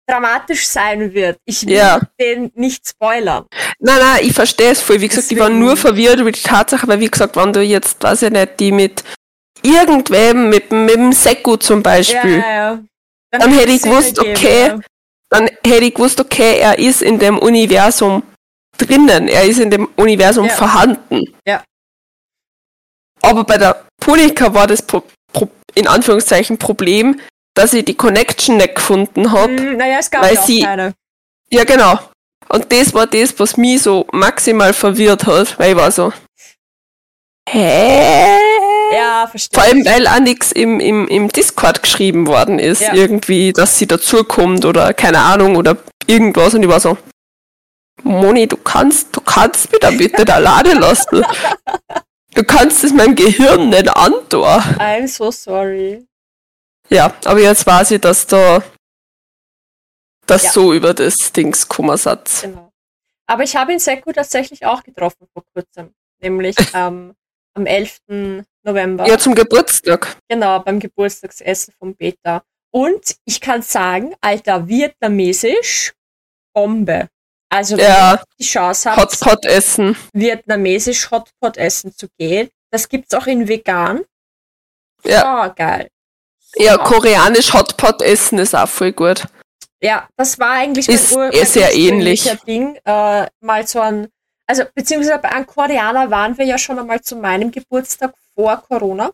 dramatisch sein wird. Ich will Ja. den nicht spoilern. Nein, nein, ich verstehe es voll. Wie gesagt, ich war Deswegen- nur verwirrt über die Tatsache, weil wie gesagt, wenn du jetzt, weiß ich nicht, die mit irgendwem, mit, mit dem Sekku zum Beispiel, Ja, ja, ja. Dann hätte ich gewusst, ergeben, okay. ja. dann hätte ich gewusst, okay, er ist in dem Universum drinnen, er ist in dem Universum vorhanden. Ja. Aber bei der Punika war das Pro Pro in Anführungszeichen Problem, dass ich die Connection nicht gefunden habe. Hm, naja, es gab weil ja sie- keine. Ja, genau. Und das war das, was mich so maximal verwirrt hat, weil ich war so, hä? Ja, verstehe. Vor allem, weil auch nichts im, im, im Discord geschrieben worden ist, Ja. irgendwie, dass sie dazukommt oder keine Ahnung oder irgendwas und ich war so, Moni, du kannst, du kannst mich da bitte da laden lassen. Du kannst es meinem Gehirn nicht antun. I'm so sorry. Ja, aber jetzt weiß ich, dass da das Ja. so über das Dings ist. Genau. Aber ich habe ihn Seku tatsächlich auch getroffen vor kurzem. Nämlich ähm, am 11. November. Ja, zum Geburtstag. Genau, beim Geburtstagsessen vom Beta. Und ich kann sagen, Alter, vietnamesisch, Bombe. Also, wenn Ja. die Chance habt, Hotpot essen. vietnamesisch Hotpot essen zu gehen. Das gibt's auch in vegan. Ja. Oh, geil. Ja, Ja. koreanisch Hotpot essen ist auch voll gut. Ja, das war eigentlich Ist mein, Ur eh mein sehr ursprünglicher ähnlich. Ding. Äh, mal so ein, also beziehungsweise bei einem Koreaner waren wir ja schon einmal zu meinem Geburtstag vor Corona.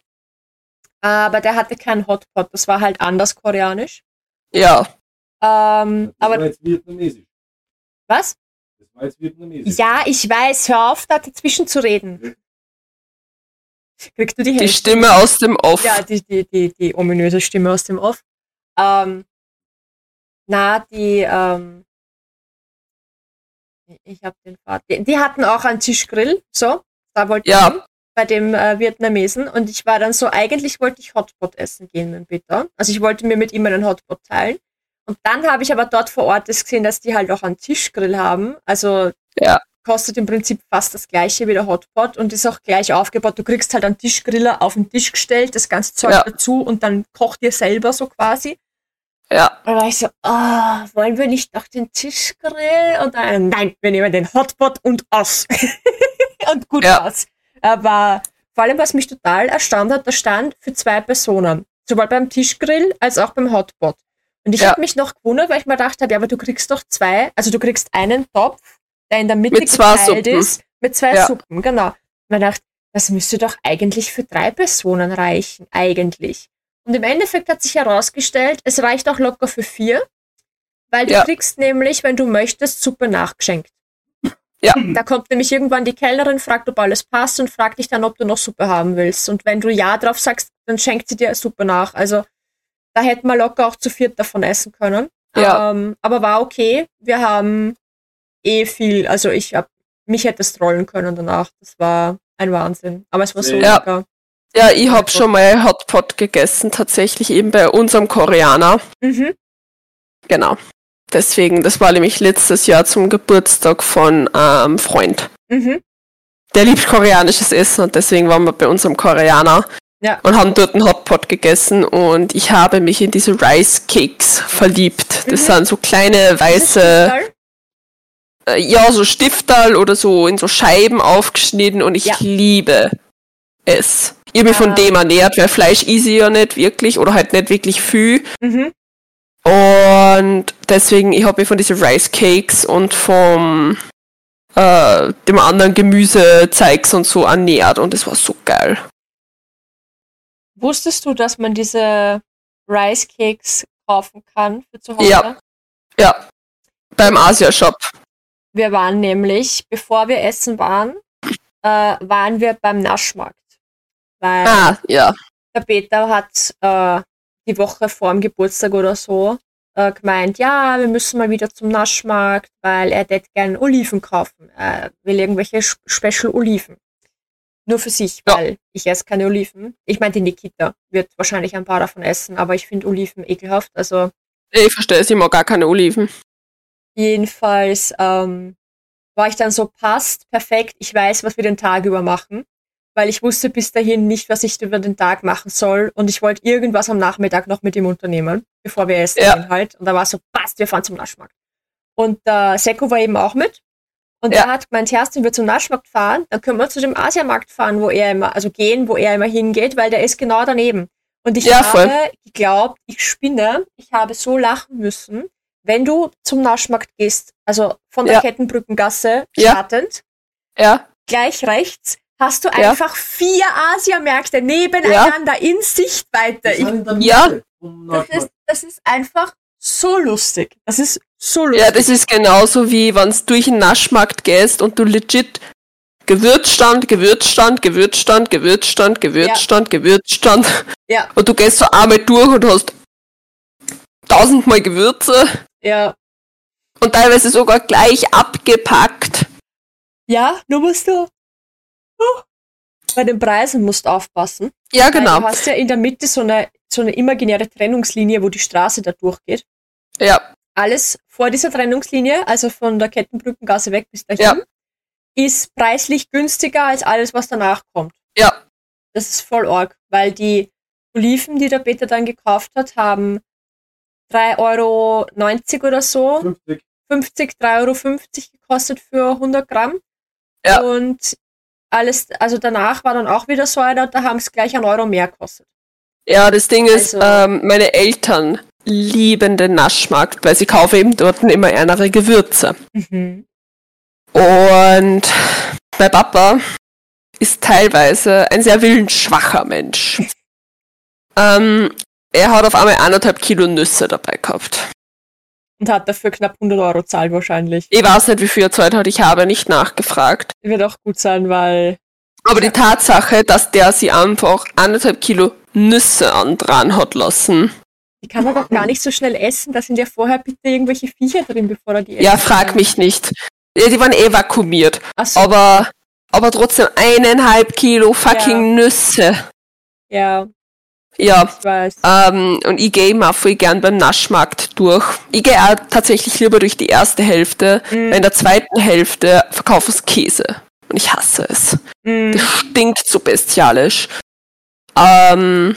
Aber der hatte keinen Hotpot, das war halt anders koreanisch. Ja. Ähm, Das war aber jetzt vietnamesisch. was? Das war jetzt vietnamesisch. Ja, ich weiß, hör auf, da dazwischen zu reden. Kriegst du die Die Hälfte? Stimme aus dem Off. Ja, die, die, die, die ominöse Stimme aus dem Off. Ähm, na, die, ähm, ich habe den Vater. Die, die hatten auch einen Tischgrill, so, da wollte Ja. Bei dem äh, Vietnamesen und ich war dann so, eigentlich wollte ich Hotpot essen gehen mit Peter. Also ich wollte mir mit ihm einen Hotpot teilen. Und dann habe ich aber dort vor Ort das gesehen, dass die halt auch einen Tischgrill haben. Also Ja. kostet im Prinzip fast das gleiche wie der Hotpot und ist auch gleich aufgebaut. Du kriegst halt einen Tischgriller auf den Tisch gestellt, das ganze Zeug Ja. dazu und dann kocht ihr selber so quasi. Ja. Und da war ich so, ah, wollen wir nicht noch den Tischgrill? Und dann, nein, wir nehmen den Hotpot und aus. und gut Ja. war's. Aber vor allem, was mich total erstaunt hat, da stand für zwei Personen. Sowohl beim Tischgrill als auch beim Hotpot. Und ich Ja. habe mich noch gewundert, weil ich mir gedacht habe, ja, aber du kriegst doch zwei, also du kriegst einen Topf, der in der Mitte Mit zwei geteilt Suppen. ist, mit zwei Ja. Suppen, genau. Und man dachte, das müsste doch eigentlich für drei Personen reichen, eigentlich. Und im Endeffekt hat sich herausgestellt, es reicht auch locker für vier, weil du Ja. kriegst nämlich, wenn du möchtest, Suppe nachgeschenkt. Ja. Da kommt nämlich irgendwann die Kellnerin, fragt, ob alles passt und fragt dich dann, ob du noch Suppe haben willst. Und wenn du Ja drauf sagst, dann schenkt sie dir Suppe nach. Also da hätten wir locker auch zu viert davon essen können. Ja. Ähm, aber war okay. Wir haben eh viel, also ich hab, mich hätte es trollen können danach. Das war ein Wahnsinn. Aber es war so Ja. lecker. Ja, ich hab schon mal Hotpot gegessen, tatsächlich eben bei unserem Koreaner. Mhm. Genau. Deswegen, das war nämlich letztes Jahr zum Geburtstag von einem Freund. Mhm. Der liebt koreanisches Essen und deswegen waren wir bei unserem Koreaner Ja. und haben dort einen Hotpot gegessen und ich habe mich in diese Rice Cakes verliebt. Das Mhm. sind so kleine weiße, äh, ja, so Stifterl oder so in so Scheiben aufgeschnitten und ich Ja. liebe es. Ich habe mich Ah. von dem ernährt, weil Fleisch ist ja nicht wirklich oder halt nicht wirklich viel. Mhm. Und deswegen, ich habe mich von diesen Rice Cakes und vom äh, dem anderen Gemüsezeugs und so ernährt und es war so geil. Wusstest du, dass man diese Rice Cakes kaufen kann für zu Hause? Ja. Ja. Beim Asia-Shop. Wir waren nämlich, bevor wir essen waren, äh, waren wir beim Naschmarkt. Weil Ah, ja. der Peter hat äh, die Woche vor dem Geburtstag oder so äh, gemeint, ja, wir müssen mal wieder zum Naschmarkt, weil er hätte gern Oliven kaufen. Er will irgendwelche Special Oliven. Nur für sich, Ja. weil ich esse keine Oliven. Ich meine, die Nikita wird wahrscheinlich ein paar davon essen, aber ich finde Oliven ekelhaft. Also Ich verstehe es, ich mag gar keine Oliven. jedenfalls ähm, war ich dann so, passt, perfekt, ich weiß, was wir den Tag über machen. Weil ich wusste bis dahin nicht, was ich über den Tag machen soll. Und ich wollte irgendwas am Nachmittag noch mit ihm unternehmen, bevor wir essen Ja. gehen halt. Und da war so, passt, wir fahren zum Naschmarkt. Und der Seko war eben auch mit. Und Ja. er hat gemeint, wenn wir zum Naschmarkt fahren, dann können wir zu dem Asiamarkt fahren, wo er immer, also gehen, wo er immer hingeht, weil der ist genau daneben. Und ich Ja, habe voll. geglaubt, ich spinne, ich habe so lachen müssen, wenn du zum Naschmarkt gehst, also von der Ja. Kettenbrückengasse startend, Ja, gleich rechts hast du Ja. einfach vier Asiamärkte nebeneinander in Sichtweite. Ich, Ja. das, ist, das ist einfach so lustig. Das ist so lustig. ja, das ist genauso wie wenn du durch den Naschmarkt gehst und du legit Gewürzstand, Gewürzstand, Gewürzstand, Gewürzstand, Gewürzstand, Gewürzstand. Ja. Und du gehst so einmal durch und hast tausendmal Gewürze ja. und teilweise sogar gleich abgepackt. ja, nur musst du bei den Preisen musst du aufpassen. Ja, genau. Du hast ja in der Mitte so eine, so eine imaginäre Trennungslinie, wo die Straße da durchgeht. Ja, Alles vor dieser Trennungslinie, also von der Kettenbrückengasse weg bis dahin, Ja. ist preislich günstiger als alles, was danach kommt. ja, Das ist voll arg, weil die Oliven, die der Peter dann gekauft hat, haben 3,90 Euro oder so, 50. 50, 3,50 Euro gekostet für 100 Gramm. Ja. Und alles, also danach war dann auch wieder so einer, da haben es gleich einen Euro mehr gekostet. ja, das Ding ist, Also- ähm, meine Eltern lieben den Naschmarkt, weil sie kaufen eben dort immer ärmere Gewürze. Mhm. Und mein Papa ist teilweise ein sehr willensschwacher Mensch. ähm, er hat auf einmal anderthalb Kilo Nüsse dabei gehabt. Und hat dafür knapp 100 Euro zahlt wahrscheinlich. Ich weiß nicht, wie viel er Zeit hat, ich habe nicht nachgefragt. Wird auch gut sein, weil Aber die Tatsache, dass der sie einfach anderthalb Kilo Nüsse an dran hat lassen. die kann man doch gar nicht so schnell essen. Da sind ja vorher bitte irgendwelche Viecher drin, bevor er die Ja, essen frag kann. mich nicht. Ja, die waren eh vakuumiert. So, Aber, aber trotzdem eineinhalb Kilo fucking Nüsse. ja, Ja, ich weiß. Ähm, und ich gehe voll gern beim Naschmarkt durch. Ich gehe auch tatsächlich lieber durch die erste Hälfte, Mhm. weil in der zweiten Hälfte verkaufen sie Käse. Und ich hasse es. Mhm. Das stinkt so bestialisch. Ähm,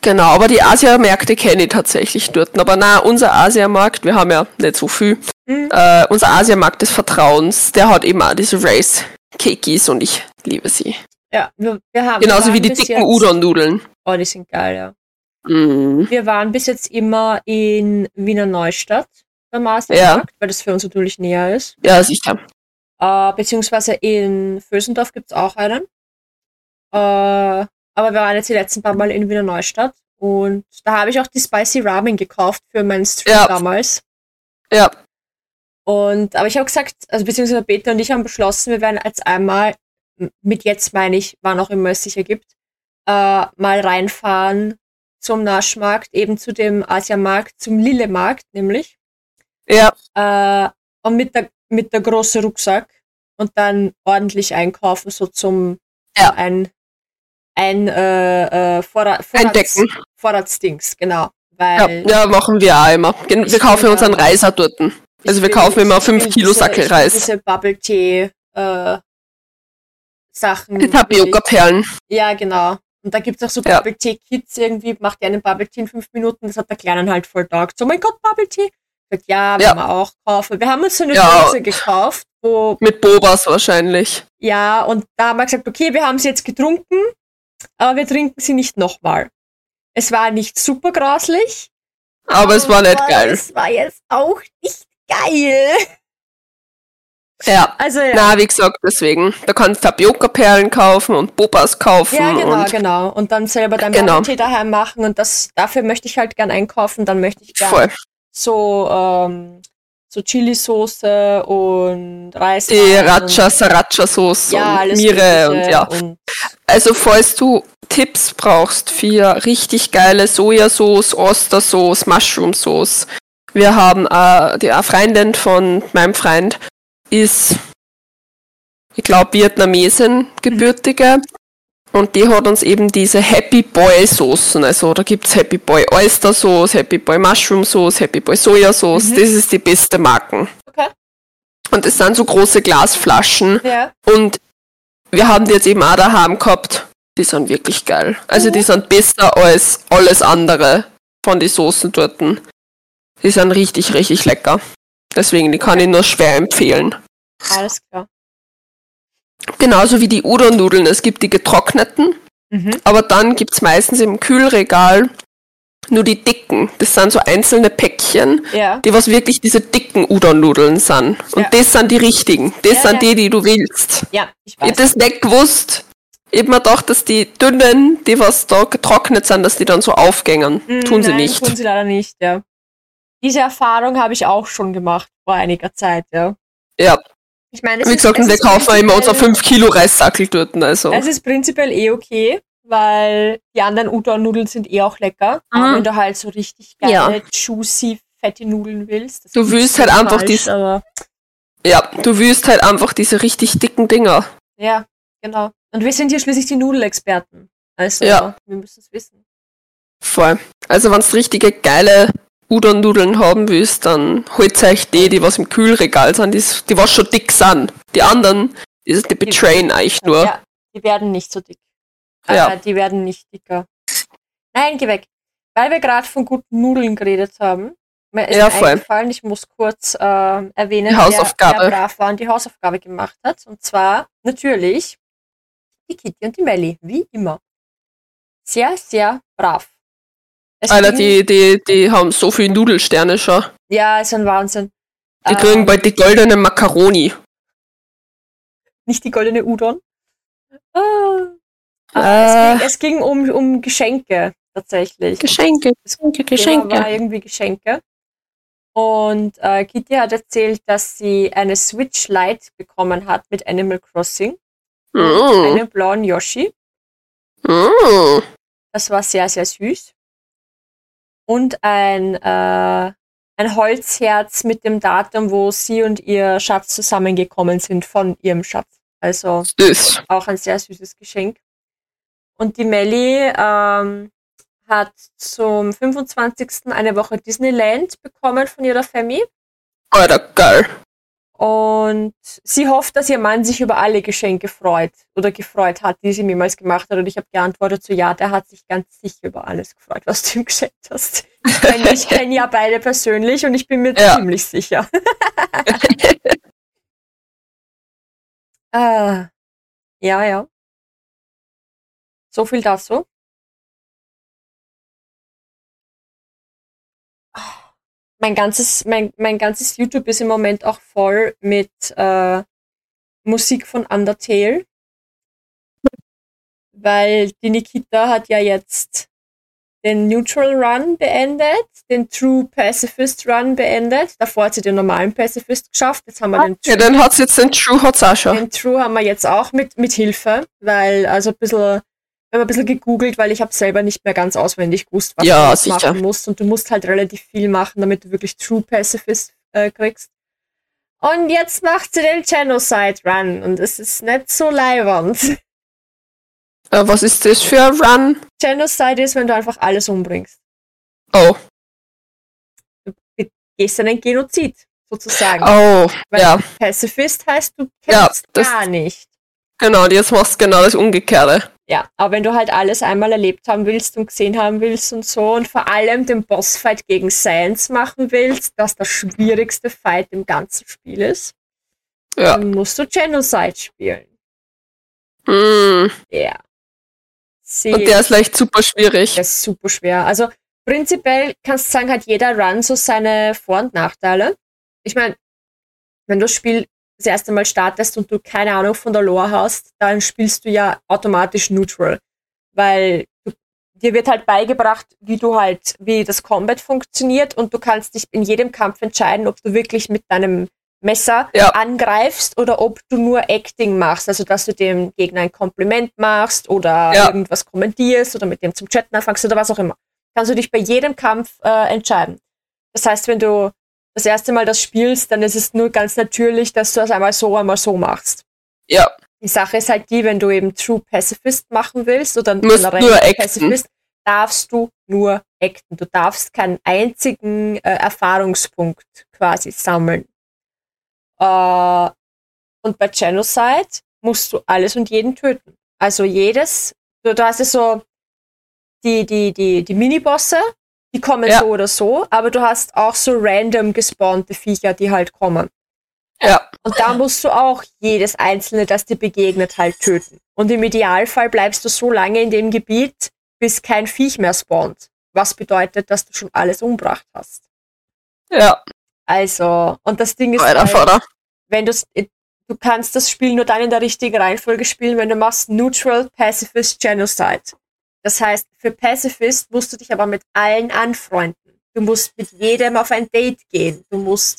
genau, aber die Asiamärkte kenne ich tatsächlich dort. Aber na, unser Asiamarkt, wir haben ja nicht so viel, Mhm. äh, unser Asiamarkt des Vertrauens, der hat eben auch diese Race Cakeys und ich liebe sie. Ja, wir, wir haben. Genauso wir wie die dicken Udon-Nudeln. Oh, die sind geil, ja. Mm. Wir waren bis jetzt immer in Wiener Neustadt beim Asiamarkt, weil das für uns natürlich näher ist. Ja, sicher. Äh, beziehungsweise in Vösendorf gibt's auch einen. Äh, aber wir waren jetzt die letzten paar Mal in Wiener Neustadt. Und da habe ich auch die Spicy Ramen gekauft für meinen Stream Ja. damals. Ja. Und, aber ich habe gesagt, also beziehungsweise Peter und ich haben beschlossen, wir werden jetzt einmal, mit jetzt meine ich, wann auch immer es sich ergibt, äh, mal reinfahren zum Naschmarkt, eben zu dem Asiamarkt, zum Lille-Markt nämlich. Ja, Äh, und mit der, mit der großen Rucksack und dann ordentlich einkaufen, so zum Ja. ein, ein äh, äh, Vorrat, Vorrats. Vorratsdings, genau. Ja, Weil ja, machen wir auch immer. Wir kaufen will, unseren ja. Reiser dort. Also wir will- kaufen immer ich 5 will Kilo Sackel Reis. Diese Bubble Tea äh, Sachen. Die Tapioca-Perlen. Ja, genau. Und da gibt's auch so Ja. Bubble Tea Kits irgendwie, macht ihr einen Bubble Tea in fünf Minuten, das hat der Kleinen halt voll taugt. So, mein Gott, Bubble Tea. Gesagt, ja, Ja. werden wir auch kaufen. Wir haben uns so eine Ja. Dose gekauft, wo, Mit Bobas wahrscheinlich. ja, und da haben wir gesagt, okay, wir haben sie jetzt getrunken, aber wir trinken sie nicht nochmal. Es war nicht super grauslich. Aber es war nicht geil. Es war jetzt auch nicht geil. Ja. Also ja. Na, wie gesagt, deswegen. Da kannst du Tapioca-Perlen kaufen und Bobas kaufen. Ja, genau, und genau. Und dann selber dein Genau. Tea daheim machen und das, dafür möchte ich halt gern einkaufen. Dann möchte ich gern voll. so, ähm, so Chili-Soße und Reis. Die Racha, Sriracha-Sauce und, ja, und Mire und ja. Und, Also, falls du Tipps brauchst für richtig geile Sojasauce, Ostersauce, Mushroom-Sauce, wir haben äh, die eine Freundin von meinem Freund ist ich glaube, Vietnamesin gebürtige. Und die hat uns eben diese Happy Boy Soßen. Also da gibt's Happy Boy Oyster Sauce, Happy Boy Mushroom Sauce, Happy Boy Soja Sauce. Mhm. Das ist die beste Marken. Okay. Und das sind so große Glasflaschen. Ja. Und wir haben die jetzt eben auch daheim gehabt. Die sind wirklich geil. Also die Mhm. sind besser als alles andere von den Soßen dort. Die sind richtig, richtig lecker. Deswegen, die kann ich nur schwer empfehlen. Alles klar. Genauso wie die Udon-Nudeln. Es gibt die getrockneten, Mhm. aber dann gibt's meistens im Kühlregal nur die dicken. Das sind so einzelne Päckchen, Ja. die was wirklich diese dicken Udon-Nudeln sind. Und Ja. das sind die richtigen. Das Ja, sind die, die du willst. Ja, ich Ich weiß. das nicht gewusst. Ich hab mir gedacht, dass die dünnen, die was da getrocknet sind, dass die dann so aufgängen. Mm, tun sie nein, nicht. Tun sie leider nicht, ja. Diese Erfahrung habe ich auch schon gemacht vor einiger Zeit, ja. Ja, Ich meine, es wie ist- gesagt, es wir ist kaufen immer unser prinzipiell- 5 Kilo Reissackel dort. Also. Es ist prinzipiell eh okay, weil die anderen Udon-Nudeln sind eh auch lecker. Aber Mhm. wenn du halt so richtig geile, Ja. juicy, fette Nudeln willst. das Du willst halt einfach falsch, dies- Aber, Ja, du willst halt einfach diese richtig dicken Dinger. ja, genau. Und wir sind hier schließlich die Nudelexperten. Also, Ja. wir müssen es wissen. Voll. Also wenn du richtige geile Udon-Nudeln haben willst, dann holt euch die, die was im Kühlregal sind, die, die was schon dick sind. Die anderen, die, die betrayen euch nur. Ja, die werden nicht so dick. Ja. Äh, die werden nicht dicker. Nein, geh weg. Weil wir gerade von guten Nudeln geredet haben, mir ist Ja, eingefallen, ich muss kurz ähm, erwähnen, Die Hausaufgabe. Wer brav war und die Hausaufgabe gemacht hat. Und zwar natürlich die Kitty und die Melli, wie immer. Sehr, sehr brav. Alter, die, die, die haben so viele Nudelsterne schon. Ja, ist ein Wahnsinn. Die Ähm, kriegen bald die goldene Macaroni. nicht die goldene Udon. Ah. Äh. Es ging, es ging um, um Geschenke tatsächlich. Geschenke, Geschenke, Thema war irgendwie Geschenke. Und äh, Kitty hat erzählt, dass sie eine Switch Lite bekommen hat mit Animal Crossing. Mm, Einen blauen Yoshi. mm. Das war sehr, sehr süß. Und ein, äh, ein Holzherz mit dem Datum, wo sie und ihr Schatz zusammengekommen sind von ihrem Schatz. Also Süß. auch ein sehr süßes Geschenk. Und die Melli ähm, hat zum 25. eine Woche Disneyland bekommen von ihrer Family. Alter, geil. Und sie hofft, dass ihr Mann sich über alle Geschenke freut oder gefreut hat, die sie mir jemals gemacht hat. Und ich habe geantwortet so, ja, der hat sich ganz sicher über alles gefreut, was du ihm geschenkt hast. Ich kenne kenn ja beide persönlich und ich bin mir Ja. ziemlich sicher. ah, ja, ja. So viel dazu. Mein ganzes, mein, mein ganzes YouTube ist im Moment auch voll mit äh, Musik von Undertale. Weil die Nikita hat ja jetzt den Neutral Run beendet, den True Pacifist Run beendet. Davor hat sie den normalen Pacifist geschafft. Jetzt haben wir den Ja, dann hat's jetzt den True hat's auch schon. den True haben wir jetzt auch mit, mit Hilfe, weil also ein bisschen, wir haben ein bisschen gegoogelt, weil ich habe selber nicht mehr ganz auswendig gewusst, was Ja, du sicher. machen musst. Und du musst halt relativ viel machen, damit du wirklich True Pacifist äh, kriegst. Und jetzt macht sie den Genocide Run und es ist nicht so leibernd. Äh, was ist das für ein Run? Genocide ist, wenn du einfach alles umbringst. Oh, Du gehst in einen Genozid, sozusagen. oh, Weil ja, Pacifist heißt, du Ja, kennst das- gar nicht. genau, jetzt machst du genau das Umgekehrte. Ja, aber wenn du halt alles einmal erlebt haben willst und gesehen haben willst und so und vor allem den Bossfight gegen Science machen willst, das der schwierigste Fight im ganzen Spiel ist, Ja. dann musst du Genocide spielen. Mm. Ja. Sie Und der ist leicht super schwierig. der ist super schwer. Also prinzipiell kannst du sagen, hat jeder Run so seine Vor- und Nachteile. Ich meine, wenn du das Spiel das erste Mal startest und du keine Ahnung von der Lore hast, dann spielst du ja automatisch neutral. Weil du, dir wird halt beigebracht, wie du halt, wie das Combat funktioniert und du kannst dich in jedem Kampf entscheiden, ob du wirklich mit deinem Messer Ja. angreifst oder ob du nur Acting machst, also dass du dem Gegner ein Kompliment machst oder Ja. irgendwas kommentierst oder mit dem zum Chatten anfängst oder was auch immer. Kannst du dich bei jedem Kampf äh, entscheiden. Das heißt, wenn du das erste Mal das spielst, dann ist es nur ganz natürlich, dass du das einmal so, einmal so machst. Ja, Die Sache ist halt die, wenn du eben True Pacifist machen willst oder nur. Pacifist, darfst du nur acten. Du darfst keinen einzigen äh, Erfahrungspunkt quasi sammeln. Äh, und bei Genocide musst du alles und jeden töten. Also jedes, du, du hast ja so die, die, die, die Minibosse, die kommen Ja. so oder so, aber du hast auch so random gespawnte Viecher, die halt kommen. Ja. Und da musst du auch jedes einzelne, das dir begegnet, halt töten. Und im Idealfall bleibst du so lange in dem Gebiet, bis kein Viech mehr spawnt. Was bedeutet, dass du schon alles umbracht hast. Ja. Also, und das Ding ist, Alter halt, Vater. wenn du du kannst das Spiel nur dann in der richtigen Reihenfolge spielen, wenn du machst Neutral, Pacifist, Genocide. Das heißt, für Pacifist musst du dich aber mit allen anfreunden. Du musst mit jedem auf ein Date gehen. Du musst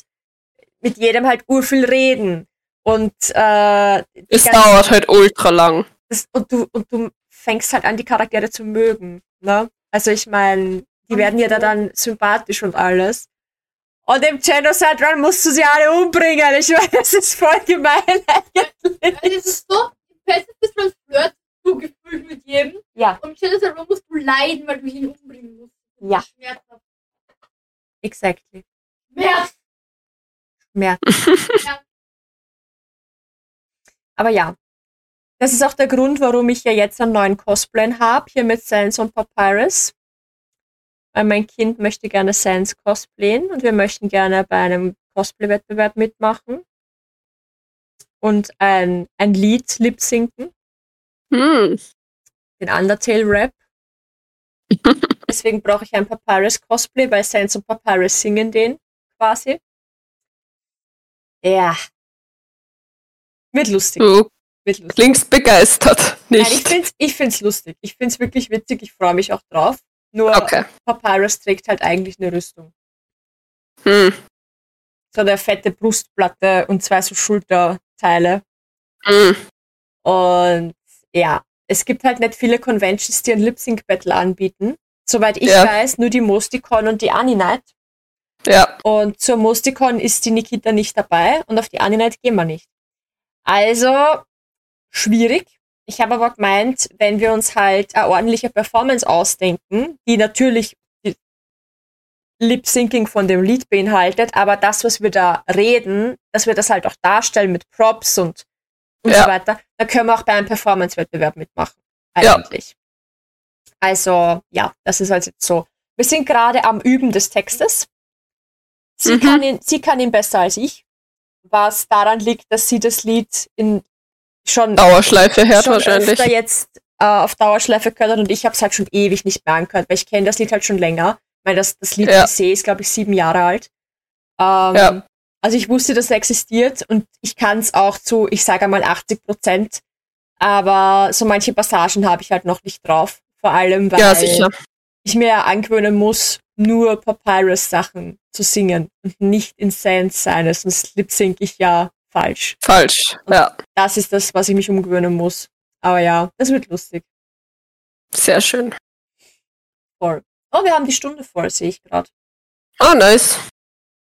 mit jedem halt urviel reden. Und, äh, Es dauert halt ultra lang. das, und du und du fängst halt an, die Charaktere zu mögen. Ne? Also ich meine, die werden ja da dann sympathisch und alles. Und im Genocide Run musst du sie alle umbringen. Ich meine, das ist voll gemein eigentlich. es ist so, Pacifist Run flirt du gefühlt mit jedem. Ja, Und Genocide Run musst du leiden, weil du ihn umbringen musst. Ja. Schmerzhaft. exactly. Schmerz. Mehr. Ja. Aber ja. Das ist auch der Grund, warum ich ja jetzt einen neuen Cosplay habe, hier mit Sans und Papyrus. Weil mein Kind möchte gerne Sans cosplayen und wir möchten gerne bei einem Cosplay-Wettbewerb mitmachen. Und ein, ein Lied lip-sinken, Hm. den Undertale-Rap. Deswegen brauche ich ein Papyrus-Cosplay, weil Sans und Papyrus singen den quasi. Ja. Wird lustig. Du Wird lustig. klingst begeistert. Nein, ich Nicht? find's, ich find's lustig. Ich find's wirklich witzig. Ich freue mich auch drauf. Nur Okay. Papyrus trägt halt eigentlich eine Rüstung. Hm. So eine fette Brustplatte und zwei so Schulterteile. Hm. Und ja, es gibt halt nicht viele Conventions, die ein Lip-Sync-Battle anbieten. Soweit ich Ja. weiß, nur die Mosticon und die Aninight. Ja. Und zur Mosticon ist die Nikita nicht dabei und auf die Aninight gehen wir nicht. Also schwierig. Ich habe aber gemeint, wenn wir uns halt eine ordentliche Performance ausdenken, die natürlich Lip-Syncing von dem Lied beinhaltet, aber das, was wir da reden, dass wir das halt auch darstellen mit Props und, und Ja. so weiter, dann können wir auch bei einem Performance-Wettbewerb mitmachen. Ja. Eigentlich. Also, ja, das ist halt jetzt so. Wir sind gerade am Üben des Textes. Sie, Mhm. kann ihn, sie kann ihn besser als ich, was daran liegt, dass sie das Lied in schon, Dauerschleife hört schon wahrscheinlich. öfter jetzt äh, auf Dauerschleife gehört und ich habe es halt schon ewig nicht mehr angehört, weil ich kenne das Lied halt schon länger. Weil das, das Lied Ja. ja. See ist, glaube ich, sieben Jahre alt. Ähm, Ja. Also ich wusste, dass es existiert und ich kann es auch zu, ich sage mal 80 Prozent. Aber so manche Passagen habe ich halt noch nicht drauf. Vor allem, weil Ja, ich mir ja angewöhnen muss, nur Papyrus-Sachen zu singen und nicht in Sans sein, sonst lip-sync ich ja falsch. Falsch. Ja. Das ist das, was ich mich umgewöhnen muss. Aber ja, das wird lustig. Sehr schön. Voll. Oh, wir haben die Stunde voll, sehe ich gerade. Ah, nice.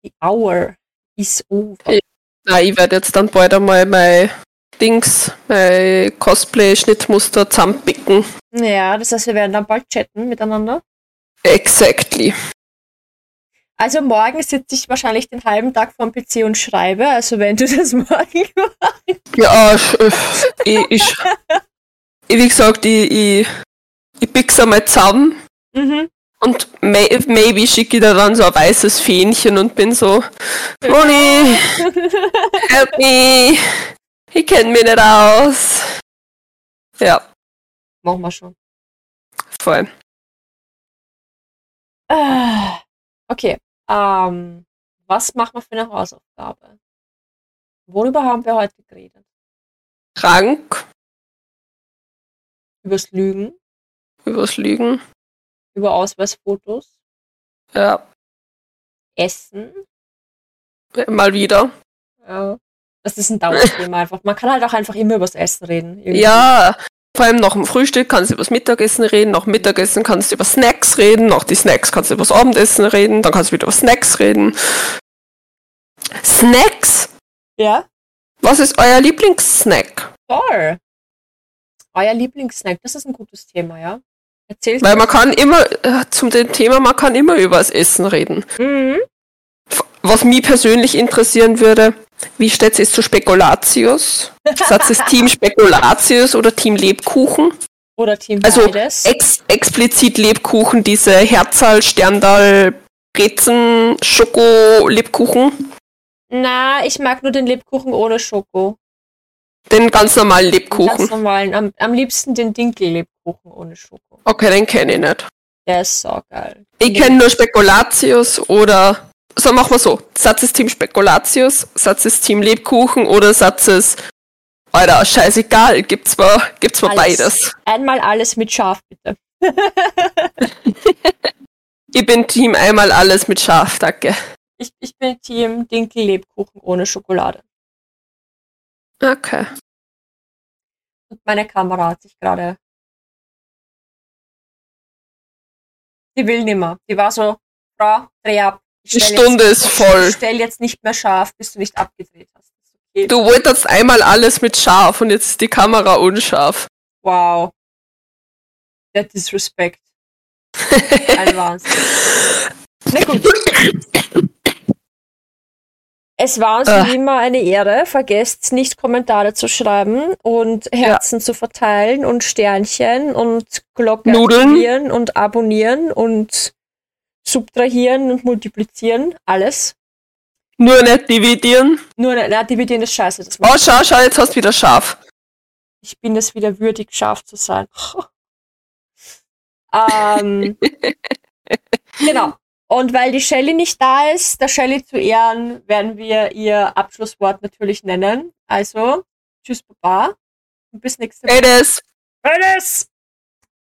Die Hour is over. Ja. Ich werde jetzt dann bald einmal mein Dings, mein Cosplay-Schnittmuster zusammenpicken. Ja, das heißt, wir werden dann bald chatten miteinander. Exactly. Also morgen sitze ich wahrscheinlich den halben Tag vorm PC und schreibe. Also wenn du das morgen Ja, ich, ich, ich, ich wie gesagt, ich, ich, ich pick's einmal zusammen mhm. Und may, maybe schicke ich da dann so ein weißes Fähnchen und bin so, Moni, help me, ich kenne mich nicht aus. Ja, Machen wir schon. voll. Ah, Okay. Ähm, was machen wir für eine Hausaufgabe? Worüber haben wir heute geredet? Krank, Übers Lügen, übers Lügen. Über Ausweisfotos, Ja, Essen. mal wieder. Ja. Das ist ein Dauerthema einfach. Man kann halt auch einfach immer übers Essen reden. irgendwie. Ja, vor allem nach dem Frühstück kannst du über das Mittagessen reden, nach Mittagessen kannst du über Snacks reden, nach die Snacks kannst du über das Abendessen reden, dann kannst du wieder über Snacks reden. Snacks? Ja? Was ist euer Lieblingssnack? Toll. Euer Lieblingssnack, das ist ein gutes Thema, ja? Erzählt Weil man kann immer, äh, zum Thema, man kann immer über das Essen reden. Mhm. Was mich persönlich interessieren würde, wie steht es zu Spekulatius? Satz es Team Spekulatius oder Team Lebkuchen? Oder Team Also ex explizit Lebkuchen, diese Herzal, Sterndal, Brezen, Schoko, Lebkuchen. Na, ich mag nur den Lebkuchen ohne Schoko. Den ganz normalen Den Ganz Lebkuchen. normalen. Am, am liebsten den Dinkel-Lebkuchen ohne Schoko. Okay, den kenne ich nicht. Der ist so geil. Ich kenne nur Spekulatius oder. So, machen wir so. Satz es Team Spekulatius, Satz es Team Lebkuchen oder Satz es. Alter, scheißegal, gibt's mal, gibt's mal Alles. beides. Einmal alles mit Schaf, bitte. Ich bin Team einmal alles mit Schaf, danke. Ich, ich bin Team Dinkel-Lebkuchen ohne Schokolade. Okay. Und meine Kamera hat sich gerade. Die will nimmer. Die war so, Frau, dreh ab. Die Stunde jetzt, ist voll. Ich stell jetzt nicht mehr scharf, bis du nicht abgedreht hast. Okay. Du wolltest einmal alles mit scharf und jetzt ist die Kamera unscharf. Wow. Der Disrespect. Ein Wahnsinn. Na gut. Es war uns Ah. wie immer eine Ehre. Vergesst nicht, Kommentare zu schreiben und Herzen zu verteilen und Sternchen und Glocke Nudeln. aktivieren und abonnieren und subtrahieren und multiplizieren. Alles. Nur nicht dividieren. Nur, na, dividieren ist scheiße. Das Oh, schau, schau, jetzt hast du wieder scharf. ich bin es wieder würdig, scharf zu sein. ähm, genau. Und weil die Shelley nicht da ist, der Shelley zu Ehren, werden wir ihr Abschlusswort natürlich nennen. Also, tschüss, Baba. Und bis nächste Woche. Das. Tschüss.